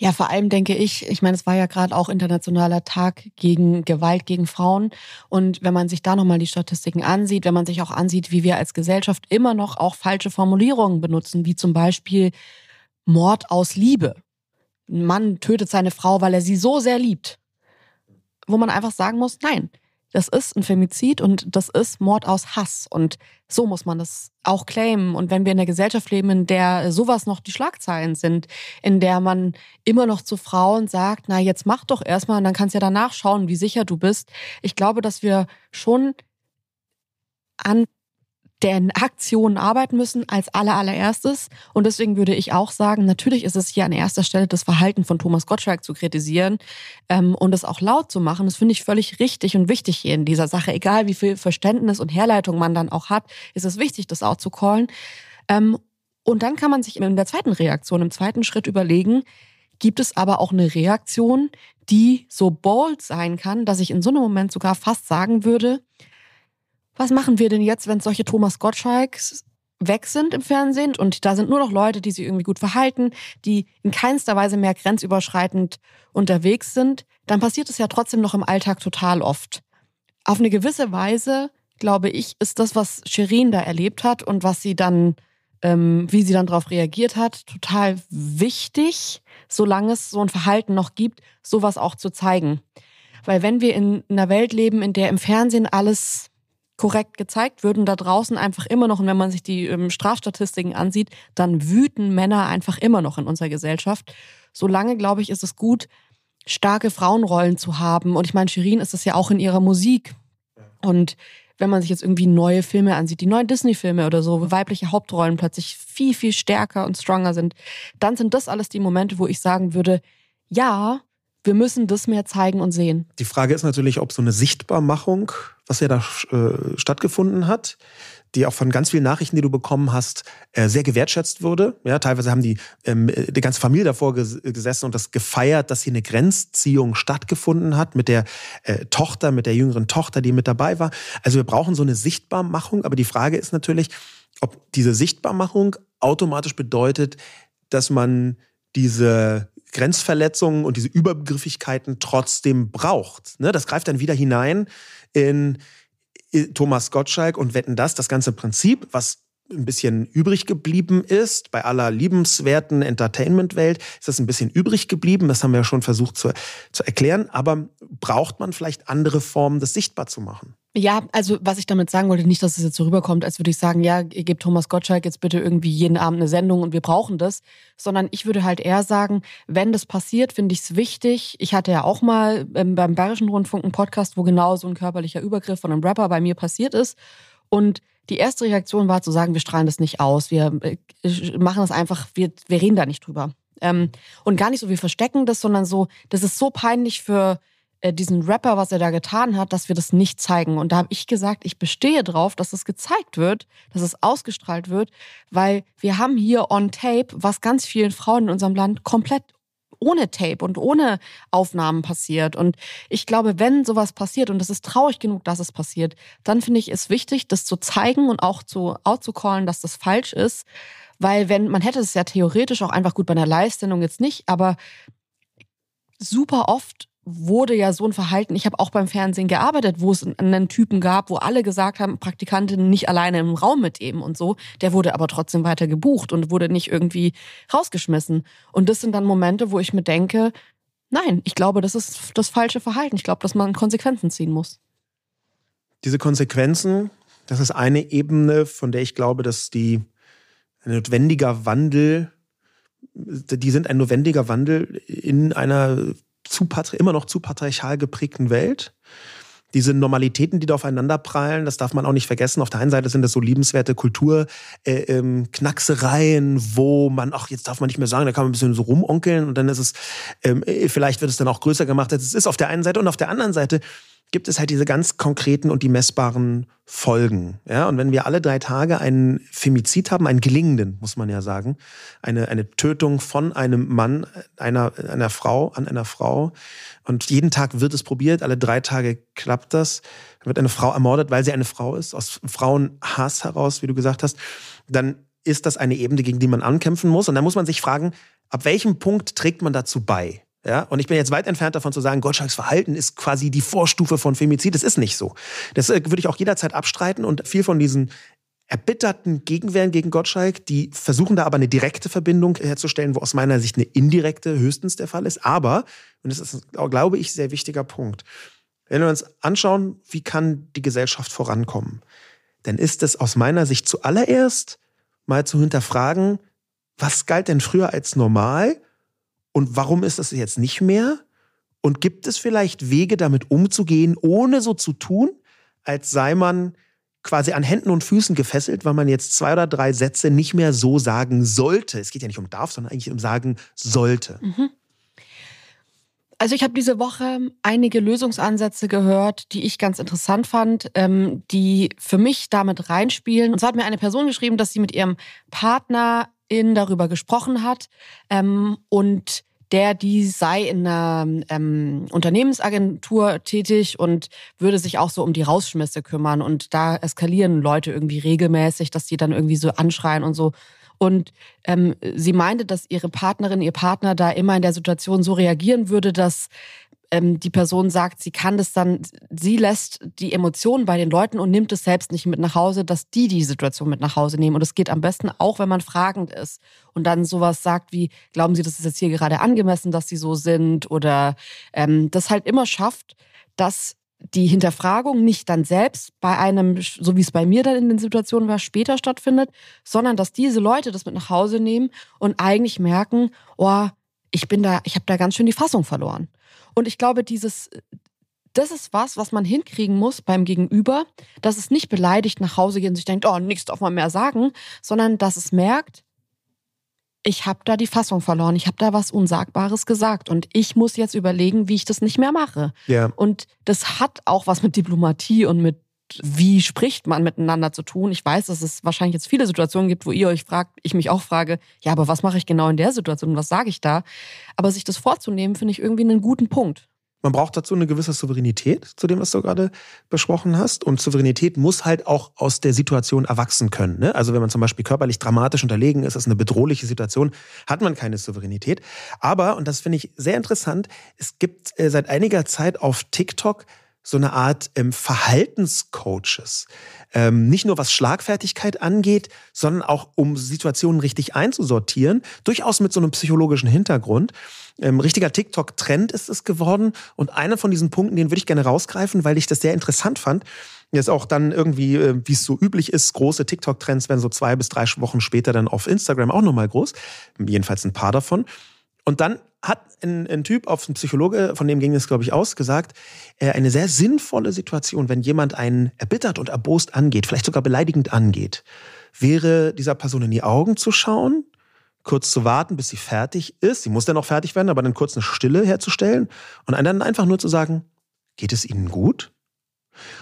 Speaker 1: ja, vor allem denke ich, ich meine, es war ja gerade auch internationaler Tag gegen Gewalt gegen Frauen. Und wenn man sich da nochmal die Statistiken ansieht, wenn man sich auch ansieht, wie wir als Gesellschaft immer noch auch falsche Formulierungen benutzen, wie zum Beispiel Mord aus Liebe. Ein Mann tötet seine Frau, weil er sie so sehr liebt. Wo man einfach sagen muss, nein, das ist ein Femizid und das ist Mord aus Hass. Und so muss man das auch claimen. Und wenn wir in einer Gesellschaft leben, in der sowas noch die Schlagzeilen sind, in der man immer noch zu Frauen sagt, na, jetzt mach doch erstmal und dann kannst du ja danach schauen, wie sicher du bist. Ich glaube, dass wir schon an deren Aktionen arbeiten müssen als aller allererstes. Und deswegen würde ich auch sagen, natürlich ist es hier an erster Stelle das Verhalten von Thomas Gottschalk zu kritisieren ähm, und es auch laut zu machen. Das finde ich völlig richtig und wichtig hier in dieser Sache. Egal wie viel Verständnis und Herleitung man dann auch hat, ist es wichtig, das auch zu callen. Ähm, und dann kann man sich in der zweiten Reaktion, im zweiten Schritt überlegen, gibt es aber auch eine Reaktion, die so bold sein kann, dass ich in so einem Moment sogar fast sagen würde, was machen wir denn jetzt, wenn solche Thomas Gottschalks weg sind im Fernsehen und da sind nur noch Leute, die sich irgendwie gut verhalten, die in keinster Weise mehr grenzüberschreitend unterwegs sind, dann passiert es ja trotzdem noch im Alltag total oft. Auf eine gewisse Weise, glaube ich, ist das, was Shirin da erlebt hat und was sie dann, ähm, wie sie dann darauf reagiert hat, total wichtig, solange es so ein Verhalten noch gibt, sowas auch zu zeigen. Weil wenn wir in einer Welt leben, in der im Fernsehen alles korrekt gezeigt wird und da draußen einfach immer noch, und wenn man sich die ähm, Strafstatistiken ansieht, dann wüten Männer einfach immer noch in unserer Gesellschaft. Solange, glaube ich, ist es gut, starke Frauenrollen zu haben. Und ich meine, Shirin ist es ja auch in ihrer Musik. Und wenn man sich jetzt irgendwie neue Filme ansieht, die neuen Disney-Filme oder so, wo weibliche Hauptrollen plötzlich viel, viel stärker und stronger sind, dann sind das alles die Momente, wo ich sagen würde, ja, wir müssen das mehr zeigen und sehen.
Speaker 6: Die Frage ist natürlich, ob so eine Sichtbarmachung, was ja da äh, stattgefunden hat, die auch von ganz vielen Nachrichten, die du bekommen hast, äh, sehr gewertschätzt wurde. Ja, teilweise haben die ähm, die ganze Familie davor ges gesessen und das gefeiert, dass hier eine Grenzziehung stattgefunden hat mit der äh, Tochter, mit der jüngeren Tochter, die mit dabei war. Also wir brauchen so eine Sichtbarmachung, aber die Frage ist natürlich, ob diese Sichtbarmachung automatisch bedeutet, dass man diese Grenzverletzungen und diese Übergriffigkeiten trotzdem braucht. Ne? Das greift dann wieder hinein in Thomas Gottschalk und wetten das, das ganze Prinzip, was ein bisschen übrig geblieben ist. Bei aller liebenswerten Entertainment-Welt ist das ein bisschen übrig geblieben. Das haben wir ja schon versucht zu, zu erklären. Aber braucht man vielleicht andere Formen, das sichtbar zu machen?
Speaker 1: Ja, also was ich damit sagen wollte, nicht, dass es jetzt so rüberkommt, als würde ich sagen, ja, ihr gebt Thomas Gottschalk jetzt bitte irgendwie jeden Abend eine Sendung und wir brauchen das, sondern ich würde halt eher sagen, wenn das passiert, finde ich es wichtig. Ich hatte ja auch mal ähm, beim Bayerischen Rundfunk einen Podcast, wo genau so ein körperlicher Übergriff von einem Rapper bei mir passiert ist und die erste Reaktion war zu sagen, wir strahlen das nicht aus, wir äh, machen das einfach, wir, wir reden da nicht drüber. Ähm, und gar nicht so, wir verstecken das, sondern so, das ist so peinlich für äh, diesen Rapper, was er da getan hat, dass wir das nicht zeigen. Und da habe ich gesagt, ich bestehe drauf, dass es gezeigt wird, dass es ausgestrahlt wird, weil wir haben hier on tape, was ganz vielen Frauen in unserem Land komplett ohne Tape und ohne Aufnahmen passiert. Und ich glaube, wenn sowas passiert, und es ist traurig genug, dass es passiert, dann finde ich es wichtig, das zu zeigen und auch zu outzucallen, dass das falsch ist. Weil wenn, man hätte es ja theoretisch auch einfach gut bei einer Live-Sendung jetzt nicht, aber super oft wurde ja so ein Verhalten, ich habe auch beim Fernsehen gearbeitet, wo es einen Typen gab, wo alle gesagt haben, Praktikantin nicht alleine im Raum mit ihm und so, der wurde aber trotzdem weiter gebucht und wurde nicht irgendwie rausgeschmissen. Und das sind dann Momente, wo ich mir denke, nein, ich glaube, das ist das falsche Verhalten. Ich glaube, dass man Konsequenzen ziehen muss.
Speaker 6: Diese Konsequenzen, das ist eine Ebene, von der ich glaube, dass die ein notwendiger Wandel, die sind ein notwendiger Wandel in einer zu immer noch zu patriarchal geprägten Welt. Diese Normalitäten, die da aufeinander prallen, das darf man auch nicht vergessen. Auf der einen Seite sind das so liebenswerte Kulturknacksereien, äh, ähm, wo man, ach, jetzt darf man nicht mehr sagen, da kann man ein bisschen so rumonkeln und dann ist es, ähm, äh, vielleicht wird es dann auch größer gemacht, als es ist auf der einen Seite. Und auf der anderen Seite gibt es halt diese ganz konkreten und die messbaren Folgen. Ja, und wenn wir alle drei Tage einen Femizid haben, einen gelingenden, muss man ja sagen, eine, eine Tötung von einem Mann, einer, einer Frau an einer Frau, und jeden Tag wird es probiert, alle drei Tage klappt das, dann wird eine Frau ermordet, weil sie eine Frau ist, aus Frauenhass heraus, wie du gesagt hast, dann ist das eine Ebene, gegen die man ankämpfen muss. Und dann muss man sich fragen, ab welchem Punkt trägt man dazu bei? Ja, und ich bin jetzt weit entfernt davon zu sagen, Gottschalks Verhalten ist quasi die Vorstufe von Femizid. Das ist nicht so. Das äh, würde ich auch jederzeit abstreiten und viel von diesen erbitterten Gegenwehren gegen Gottschalk, die versuchen da aber eine direkte Verbindung herzustellen, wo aus meiner Sicht eine indirekte höchstens der Fall ist. Aber, und das ist, glaube ich, sehr wichtiger Punkt, Wenn wir uns anschauen, wie kann die Gesellschaft vorankommen, dann ist es aus meiner Sicht zuallererst mal zu hinterfragen, was galt denn früher als normal und warum ist es jetzt nicht mehr? Und gibt es vielleicht Wege, damit umzugehen, ohne so zu tun, als sei man quasi an Händen und Füßen gefesselt, weil man jetzt zwei oder drei Sätze nicht mehr so sagen sollte. Es geht ja nicht um darf, sondern eigentlich um sagen sollte. Mhm.
Speaker 1: Also ich habe diese Woche einige Lösungsansätze gehört, die ich ganz interessant fand, ähm, die für mich damit reinspielen. Und zwar hat mir eine Person geschrieben, dass sie mit ihrem Partner in darüber gesprochen hat ähm, und der, die sei in einer ähm, Unternehmensagentur tätig und würde sich auch so um die Rausschmisse kümmern. Und da eskalieren Leute irgendwie regelmäßig, dass die dann irgendwie so anschreien und so. Und ähm, sie meinte, dass ihre Partnerin, ihr Partner da immer in der Situation so reagieren würde, dass ähm, die Person sagt, sie kann das dann, sie lässt die Emotionen bei den Leuten und nimmt es selbst nicht mit nach Hause, dass die die Situation mit nach Hause nehmen. Und es geht am besten auch, wenn man fragend ist und dann sowas sagt wie, glauben Sie, das ist jetzt hier gerade angemessen, dass Sie so sind? Oder ähm, das halt immer schafft, dass die Hinterfragung nicht dann selbst bei einem, so wie es bei mir dann in den Situationen war, später stattfindet, sondern dass diese Leute das mit nach Hause nehmen und eigentlich merken, oh, ich bin da, ich habe da ganz schön die Fassung verloren. Und ich glaube, dieses, das ist was, was man hinkriegen muss beim Gegenüber, dass es nicht beleidigt nach Hause geht und sich denkt, oh, nichts darf man mehr sagen, sondern dass es merkt, ich habe da die Fassung verloren, ich habe da was Unsagbares gesagt und ich muss jetzt überlegen, wie ich das nicht mehr mache.
Speaker 6: Ja.
Speaker 1: Und das hat auch was mit Diplomatie und mit wie spricht man miteinander zu tun. Ich weiß, dass es wahrscheinlich jetzt viele Situationen gibt, wo ihr euch fragt, ich mich auch frage, ja, aber was mache ich genau in der Situation? Was sage ich da? Aber sich das vorzunehmen, finde ich irgendwie einen guten Punkt.
Speaker 6: Man braucht dazu eine gewisse Souveränität, zu dem, was du gerade besprochen hast. Und Souveränität muss halt auch aus der Situation erwachsen können. Ne? Also wenn man zum Beispiel körperlich dramatisch unterlegen ist, ist eine bedrohliche Situation, hat man keine Souveränität. Aber, und das finde ich sehr interessant, es gibt äh, seit einiger Zeit auf TikTok so eine Art ähm, Verhaltenscoaches. Ähm, nicht nur was Schlagfertigkeit angeht, sondern auch um Situationen richtig einzusortieren, durchaus mit so einem psychologischen Hintergrund. Ähm, richtiger TikTok-Trend ist es geworden. Und einer von diesen Punkten, den würde ich gerne rausgreifen, weil ich das sehr interessant fand. Jetzt auch dann irgendwie, äh, wie es so üblich ist, große TikTok-Trends werden so zwei bis drei Wochen später dann auf Instagram auch nochmal groß. Jedenfalls ein paar davon. Und dann hat ein, ein Typ auf ein Psychologe, von dem ging es, glaube ich, aus, gesagt, äh, eine sehr sinnvolle Situation, wenn jemand einen erbittert und erbost angeht, vielleicht sogar beleidigend angeht, wäre dieser Person in die Augen zu schauen, kurz zu warten, bis sie fertig ist. Sie muss dann auch fertig werden, aber dann kurz eine Stille herzustellen und dann einfach nur zu sagen, geht es Ihnen gut?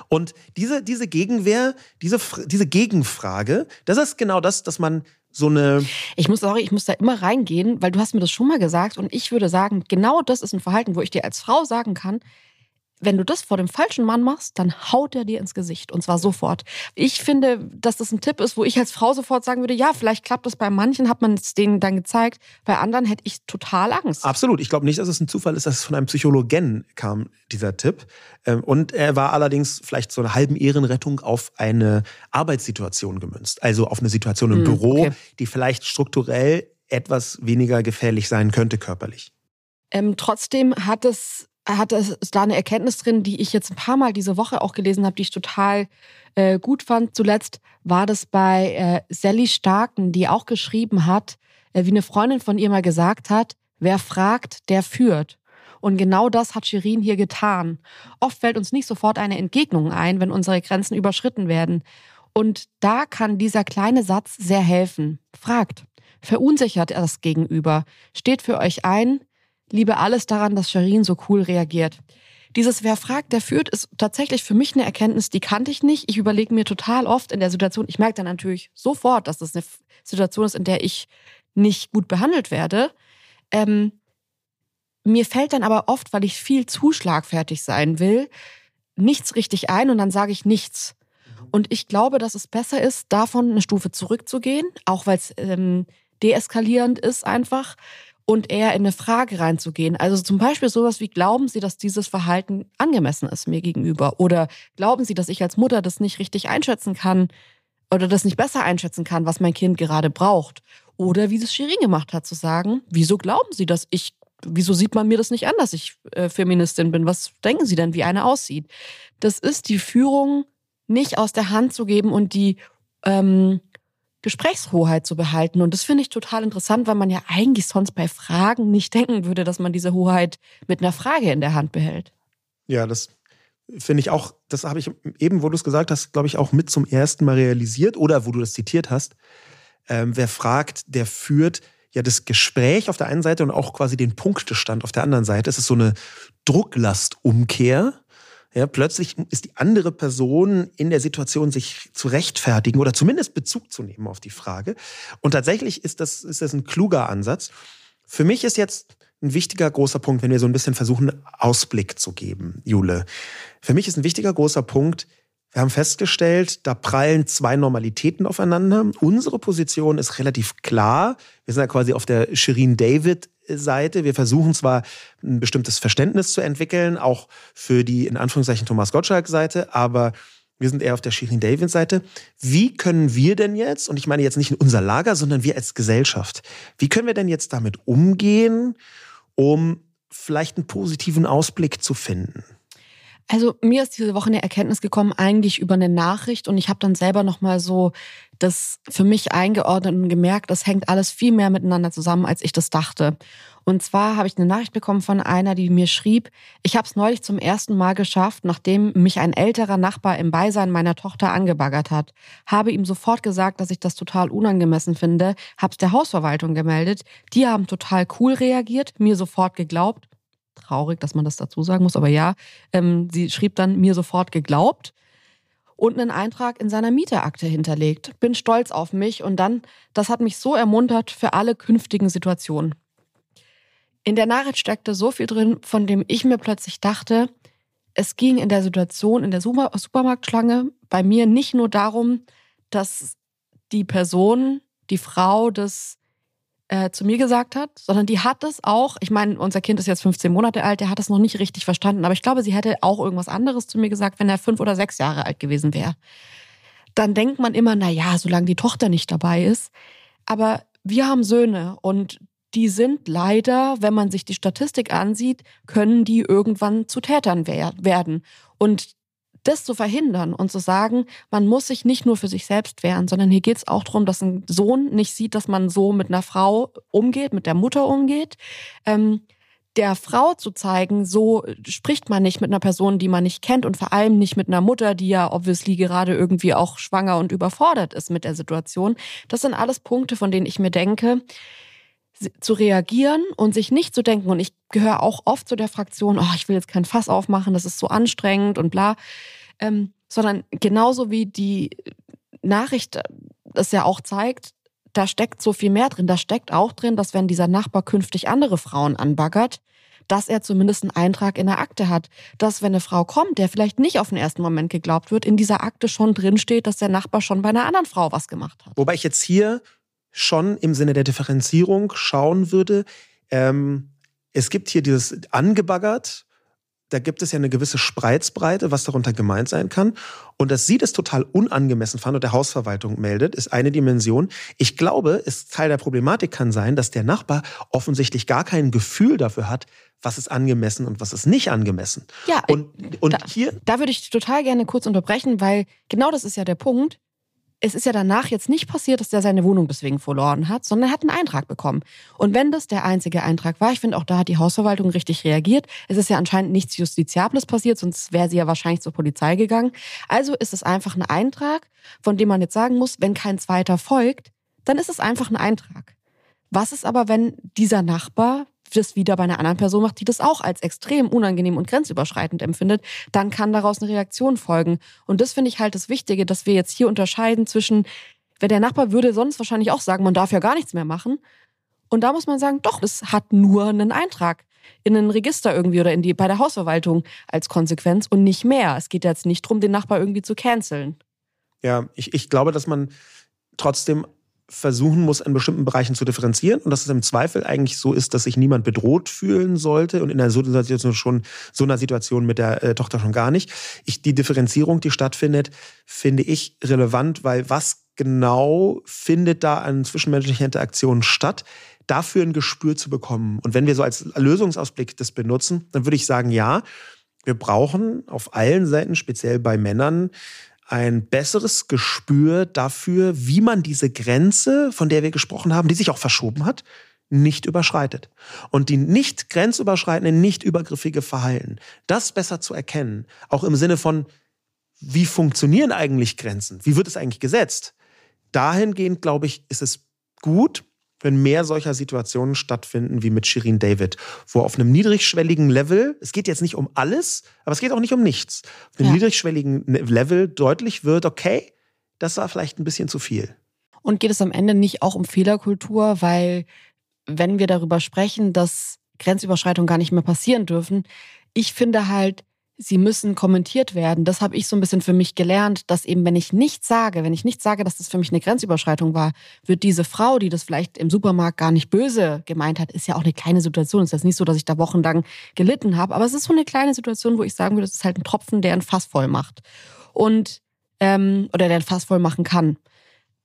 Speaker 6: Und diese, diese Gegenwehr, diese, diese Gegenfrage, das ist genau das, dass man so eine.
Speaker 1: Ich muss, sorry, ich muss da immer reingehen, weil du hast mir das schon mal gesagt und ich würde sagen, genau das ist ein Verhalten, wo ich dir als Frau sagen kann, wenn du das vor dem falschen Mann machst, dann haut er dir ins Gesicht und zwar sofort. Ich finde, dass das ein Tipp ist, wo ich als Frau sofort sagen würde, ja, vielleicht klappt das bei manchen, hat man es denen dann gezeigt, bei anderen hätte ich total Angst.
Speaker 6: Absolut. Ich glaube nicht, dass es ein Zufall ist, dass es von einem Psychologen kam, dieser Tipp. Ähm, und er war allerdings vielleicht so eine halben Ehrenrettung auf eine Arbeitssituation gemünzt. Also auf eine Situation im hm, Büro, okay. die vielleicht strukturell etwas weniger gefährlich sein könnte körperlich.
Speaker 1: Ähm, trotzdem hat es hat es da eine Erkenntnis drin, die ich jetzt ein paar Mal diese Woche auch gelesen habe, die ich total äh, gut fand. Zuletzt war das bei äh, Sally Starken, die auch geschrieben hat, äh, wie eine Freundin von ihr mal gesagt hat, wer fragt, der führt. Und genau das hat Shirin hier getan. Oft fällt uns nicht sofort eine Entgegnung ein, wenn unsere Grenzen überschritten werden. Und da kann dieser kleine Satz sehr helfen. Fragt. Verunsichert das Gegenüber. Steht für euch ein, liebe alles daran, dass Sharin so cool reagiert. Dieses Wer fragt, der führt, ist tatsächlich für mich eine Erkenntnis, die kannte ich nicht. Ich überlege mir total oft in der Situation, ich merke dann natürlich sofort, dass das eine Situation ist, in der ich nicht gut behandelt werde. Ähm, mir fällt dann aber oft, weil ich viel zu schlagfertig sein will, nichts richtig ein und dann sage ich nichts. Und ich glaube, dass es besser ist, davon eine Stufe zurückzugehen, auch weil es ähm, deeskalierend ist einfach und eher in eine Frage reinzugehen. Also zum Beispiel sowas wie, glauben Sie, dass dieses Verhalten angemessen ist mir gegenüber? Oder glauben Sie, dass ich als Mutter das nicht richtig einschätzen kann oder das nicht besser einschätzen kann, was mein Kind gerade braucht? Oder wie es Shirin gemacht hat, zu sagen, wieso glauben Sie, dass ich wieso sieht man mir das nicht an, dass ich äh, Feministin bin? Was denken Sie denn, wie eine aussieht? Das ist die Führung nicht aus der Hand zu geben und die ähm, Gesprächshoheit zu behalten. Und das finde ich total interessant, weil man ja eigentlich sonst bei Fragen nicht denken würde, dass man diese Hoheit mit einer Frage in der Hand behält.
Speaker 6: Ja, das finde ich auch, das habe ich eben, wo du es gesagt hast, glaube ich, auch mit zum ersten Mal realisiert oder wo du das zitiert hast. Ähm, wer fragt, der führt ja das Gespräch auf der einen Seite und auch quasi den Punktestand auf der anderen Seite. Es ist so eine Drucklastumkehr. Ja, plötzlich ist die andere Person in der Situation, sich zu rechtfertigen oder zumindest Bezug zu nehmen auf die Frage. Und tatsächlich ist das, ist das ein kluger Ansatz. Für mich ist jetzt ein wichtiger großer Punkt, wenn wir so ein bisschen versuchen, Ausblick zu geben, Jule. Für mich ist ein wichtiger großer Punkt, wir haben festgestellt, da prallen zwei Normalitäten aufeinander. Unsere Position ist relativ klar. Wir sind ja quasi auf der Shirin David Seite. Wir versuchen zwar ein bestimmtes Verständnis zu entwickeln, auch für die in Anführungszeichen Thomas Gottschalk Seite, aber wir sind eher auf der Shirin David Seite. Wie können wir denn jetzt, und ich meine jetzt nicht in unser Lager, sondern wir als Gesellschaft, wie können wir denn jetzt damit umgehen, um vielleicht einen positiven Ausblick zu finden?
Speaker 1: Also mir ist diese Woche eine Erkenntnis gekommen, eigentlich über eine Nachricht und ich habe dann selber nochmal so das für mich eingeordnet und gemerkt, das hängt alles viel mehr miteinander zusammen, als ich das dachte. Und zwar habe ich eine Nachricht bekommen von einer, die mir schrieb, ich habe es neulich zum ersten Mal geschafft, nachdem mich ein älterer Nachbar im Beisein meiner Tochter angebaggert hat. Habe ihm sofort gesagt, dass ich das total unangemessen finde, habe es der Hausverwaltung gemeldet. Die haben total cool reagiert, mir sofort geglaubt traurig, dass man das dazu sagen muss, aber ja, ähm, sie schrieb dann mir sofort geglaubt und einen Eintrag in seiner Mieterakte hinterlegt. Bin stolz auf mich und dann, das hat mich so ermuntert für alle künftigen Situationen. In der Nachricht steckte so viel drin, von dem ich mir plötzlich dachte, es ging in der Situation in der Supermarktschlange bei mir nicht nur darum, dass die Person, die Frau des äh, zu mir gesagt hat, sondern die hat es auch, ich meine, unser Kind ist jetzt 15 Monate alt, der hat es noch nicht richtig verstanden, aber ich glaube, sie hätte auch irgendwas anderes zu mir gesagt, wenn er fünf oder sechs Jahre alt gewesen wäre. Dann denkt man immer, na ja, solange die Tochter nicht dabei ist. Aber wir haben Söhne und die sind leider, wenn man sich die Statistik ansieht, können die irgendwann zu Tätern werden. Und das zu verhindern und zu sagen, man muss sich nicht nur für sich selbst wehren, sondern hier geht es auch darum, dass ein Sohn nicht sieht, dass man so mit einer Frau umgeht, mit der Mutter umgeht. Ähm, der Frau zu zeigen, so spricht man nicht mit einer Person, die man nicht kennt und vor allem nicht mit einer Mutter, die ja obviously gerade irgendwie auch schwanger und überfordert ist mit der Situation. Das sind alles Punkte, von denen ich mir denke, zu reagieren und sich nicht zu denken, und ich gehöre auch oft zu der Fraktion, oh, ich will jetzt kein Fass aufmachen, das ist so anstrengend und bla ähm, sondern genauso wie die Nachricht es ja auch zeigt, da steckt so viel mehr drin. Da steckt auch drin, dass wenn dieser Nachbar künftig andere Frauen anbaggert, dass er zumindest einen Eintrag in der Akte hat. Dass, wenn eine Frau kommt, der vielleicht nicht auf den ersten Moment geglaubt wird, in dieser Akte schon drinsteht, dass der Nachbar schon bei einer anderen Frau was gemacht hat.
Speaker 6: Wobei ich jetzt hier schon im Sinne der Differenzierung schauen würde, ähm, es gibt hier dieses angebaggert da gibt es ja eine gewisse Spreizbreite, was darunter gemeint sein kann. Und dass sie das total unangemessen fand und der Hausverwaltung meldet, ist eine Dimension. Ich glaube, es Teil der Problematik kann sein, dass der Nachbar offensichtlich gar kein Gefühl dafür hat, was ist angemessen und was ist nicht angemessen.
Speaker 1: Ja, und, und da, hier. Da würde ich total gerne kurz unterbrechen, weil genau das ist ja der Punkt es ist ja danach jetzt nicht passiert, dass der seine Wohnung deswegen verloren hat, sondern er hat einen Eintrag bekommen. Und wenn das der einzige Eintrag war, ich finde auch da hat die Hausverwaltung richtig reagiert. Es ist ja anscheinend nichts Justiziables passiert, sonst wäre sie ja wahrscheinlich zur Polizei gegangen. Also ist es einfach ein Eintrag, von dem man jetzt sagen muss, wenn kein zweiter folgt, dann ist es einfach ein Eintrag. Was ist aber, wenn dieser Nachbar das wieder bei einer anderen Person macht, die das auch als extrem unangenehm und grenzüberschreitend empfindet, dann kann daraus eine Reaktion folgen. Und das finde ich halt das Wichtige, dass wir jetzt hier unterscheiden zwischen, wer der Nachbar würde sonst wahrscheinlich auch sagen, man darf ja gar nichts mehr machen. Und da muss man sagen, doch, das hat nur einen Eintrag in ein Register irgendwie oder in die, bei der Hausverwaltung als Konsequenz und nicht mehr. Es geht jetzt nicht darum, den Nachbar irgendwie zu canceln.
Speaker 6: Ja, ich, ich glaube, dass man trotzdem versuchen muss, in bestimmten Bereichen zu differenzieren und dass es im Zweifel eigentlich so ist, dass sich niemand bedroht fühlen sollte und in einer Situation schon so einer Situation mit der äh, Tochter schon gar nicht. Ich, die Differenzierung, die stattfindet, finde ich relevant, weil was genau findet da an zwischenmenschlicher Interaktion statt? dafür ein Gespür zu bekommen. Und wenn wir so als Lösungsausblick das benutzen, dann würde ich sagen, ja, wir brauchen auf allen Seiten, speziell bei Männern, ein besseres Gespür dafür, wie man diese Grenze, von der wir gesprochen haben, die sich auch verschoben hat, nicht überschreitet. Und die nicht grenzüberschreitende, nicht übergriffige Verhalten, das besser zu erkennen, auch im Sinne von, wie funktionieren eigentlich Grenzen? Wie wird es eigentlich gesetzt? Dahingehend, glaube ich, ist es gut, wenn mehr solcher Situationen stattfinden wie mit Shirin David, wo auf einem niedrigschwelligen Level, es geht jetzt nicht um alles, aber es geht auch nicht um nichts, auf einem ja. niedrigschwelligen Level deutlich wird, okay, das war vielleicht ein bisschen zu viel.
Speaker 1: Und geht es am Ende nicht auch um Fehlerkultur, weil wenn wir darüber sprechen, dass Grenzüberschreitungen gar nicht mehr passieren dürfen, ich finde halt, sie müssen kommentiert werden. Das habe ich so ein bisschen für mich gelernt, dass eben, wenn ich nichts sage, wenn ich nicht sage, dass das für mich eine Grenzüberschreitung war, wird diese Frau, die das vielleicht im Supermarkt gar nicht böse gemeint hat, ist ja auch eine kleine Situation. Es ist jetzt nicht so, dass ich da wochenlang gelitten habe, aber es ist so eine kleine Situation, wo ich sagen würde, es ist halt ein Tropfen, der ein Fass voll macht. Und, ähm, oder der ein Fass voll machen kann.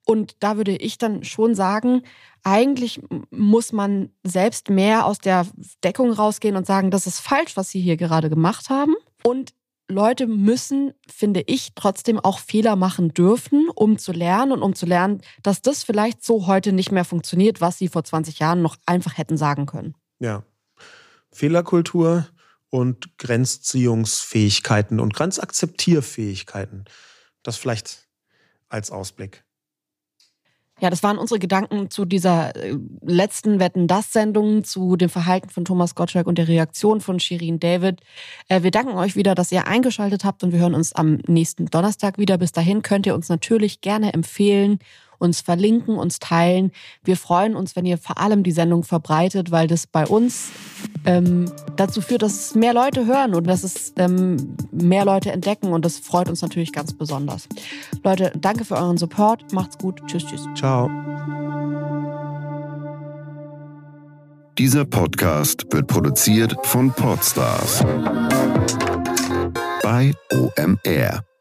Speaker 1: Und da würde ich dann schon sagen, eigentlich muss man selbst mehr aus der Deckung rausgehen und sagen, das ist falsch, was Sie hier gerade gemacht haben. Und Leute müssen, finde ich, trotzdem auch Fehler machen dürfen, um zu lernen und um zu lernen, dass das vielleicht so heute nicht mehr funktioniert, was sie vor 20 Jahren noch einfach hätten sagen können.
Speaker 6: Ja. Fehlerkultur und Grenzziehungsfähigkeiten und Grenzakzeptierfähigkeiten. Das vielleicht als Ausblick.
Speaker 1: Ja, das waren unsere Gedanken zu dieser äh, letzten Wetten das Sendung, zu dem Verhalten von Thomas Gottschalk und der Reaktion von Shirin David. Äh, wir danken euch wieder, dass ihr eingeschaltet habt und wir hören uns am nächsten Donnerstag wieder. Bis dahin könnt ihr uns natürlich gerne empfehlen uns verlinken, uns teilen. Wir freuen uns, wenn ihr vor allem die Sendung verbreitet, weil das bei uns ähm, dazu führt, dass mehr Leute hören und dass es ähm, mehr Leute entdecken und das freut uns natürlich ganz besonders. Leute, danke für euren Support. Macht's gut. Tschüss, tschüss.
Speaker 6: Ciao.
Speaker 7: Dieser Podcast wird produziert von Podstars bei OMR.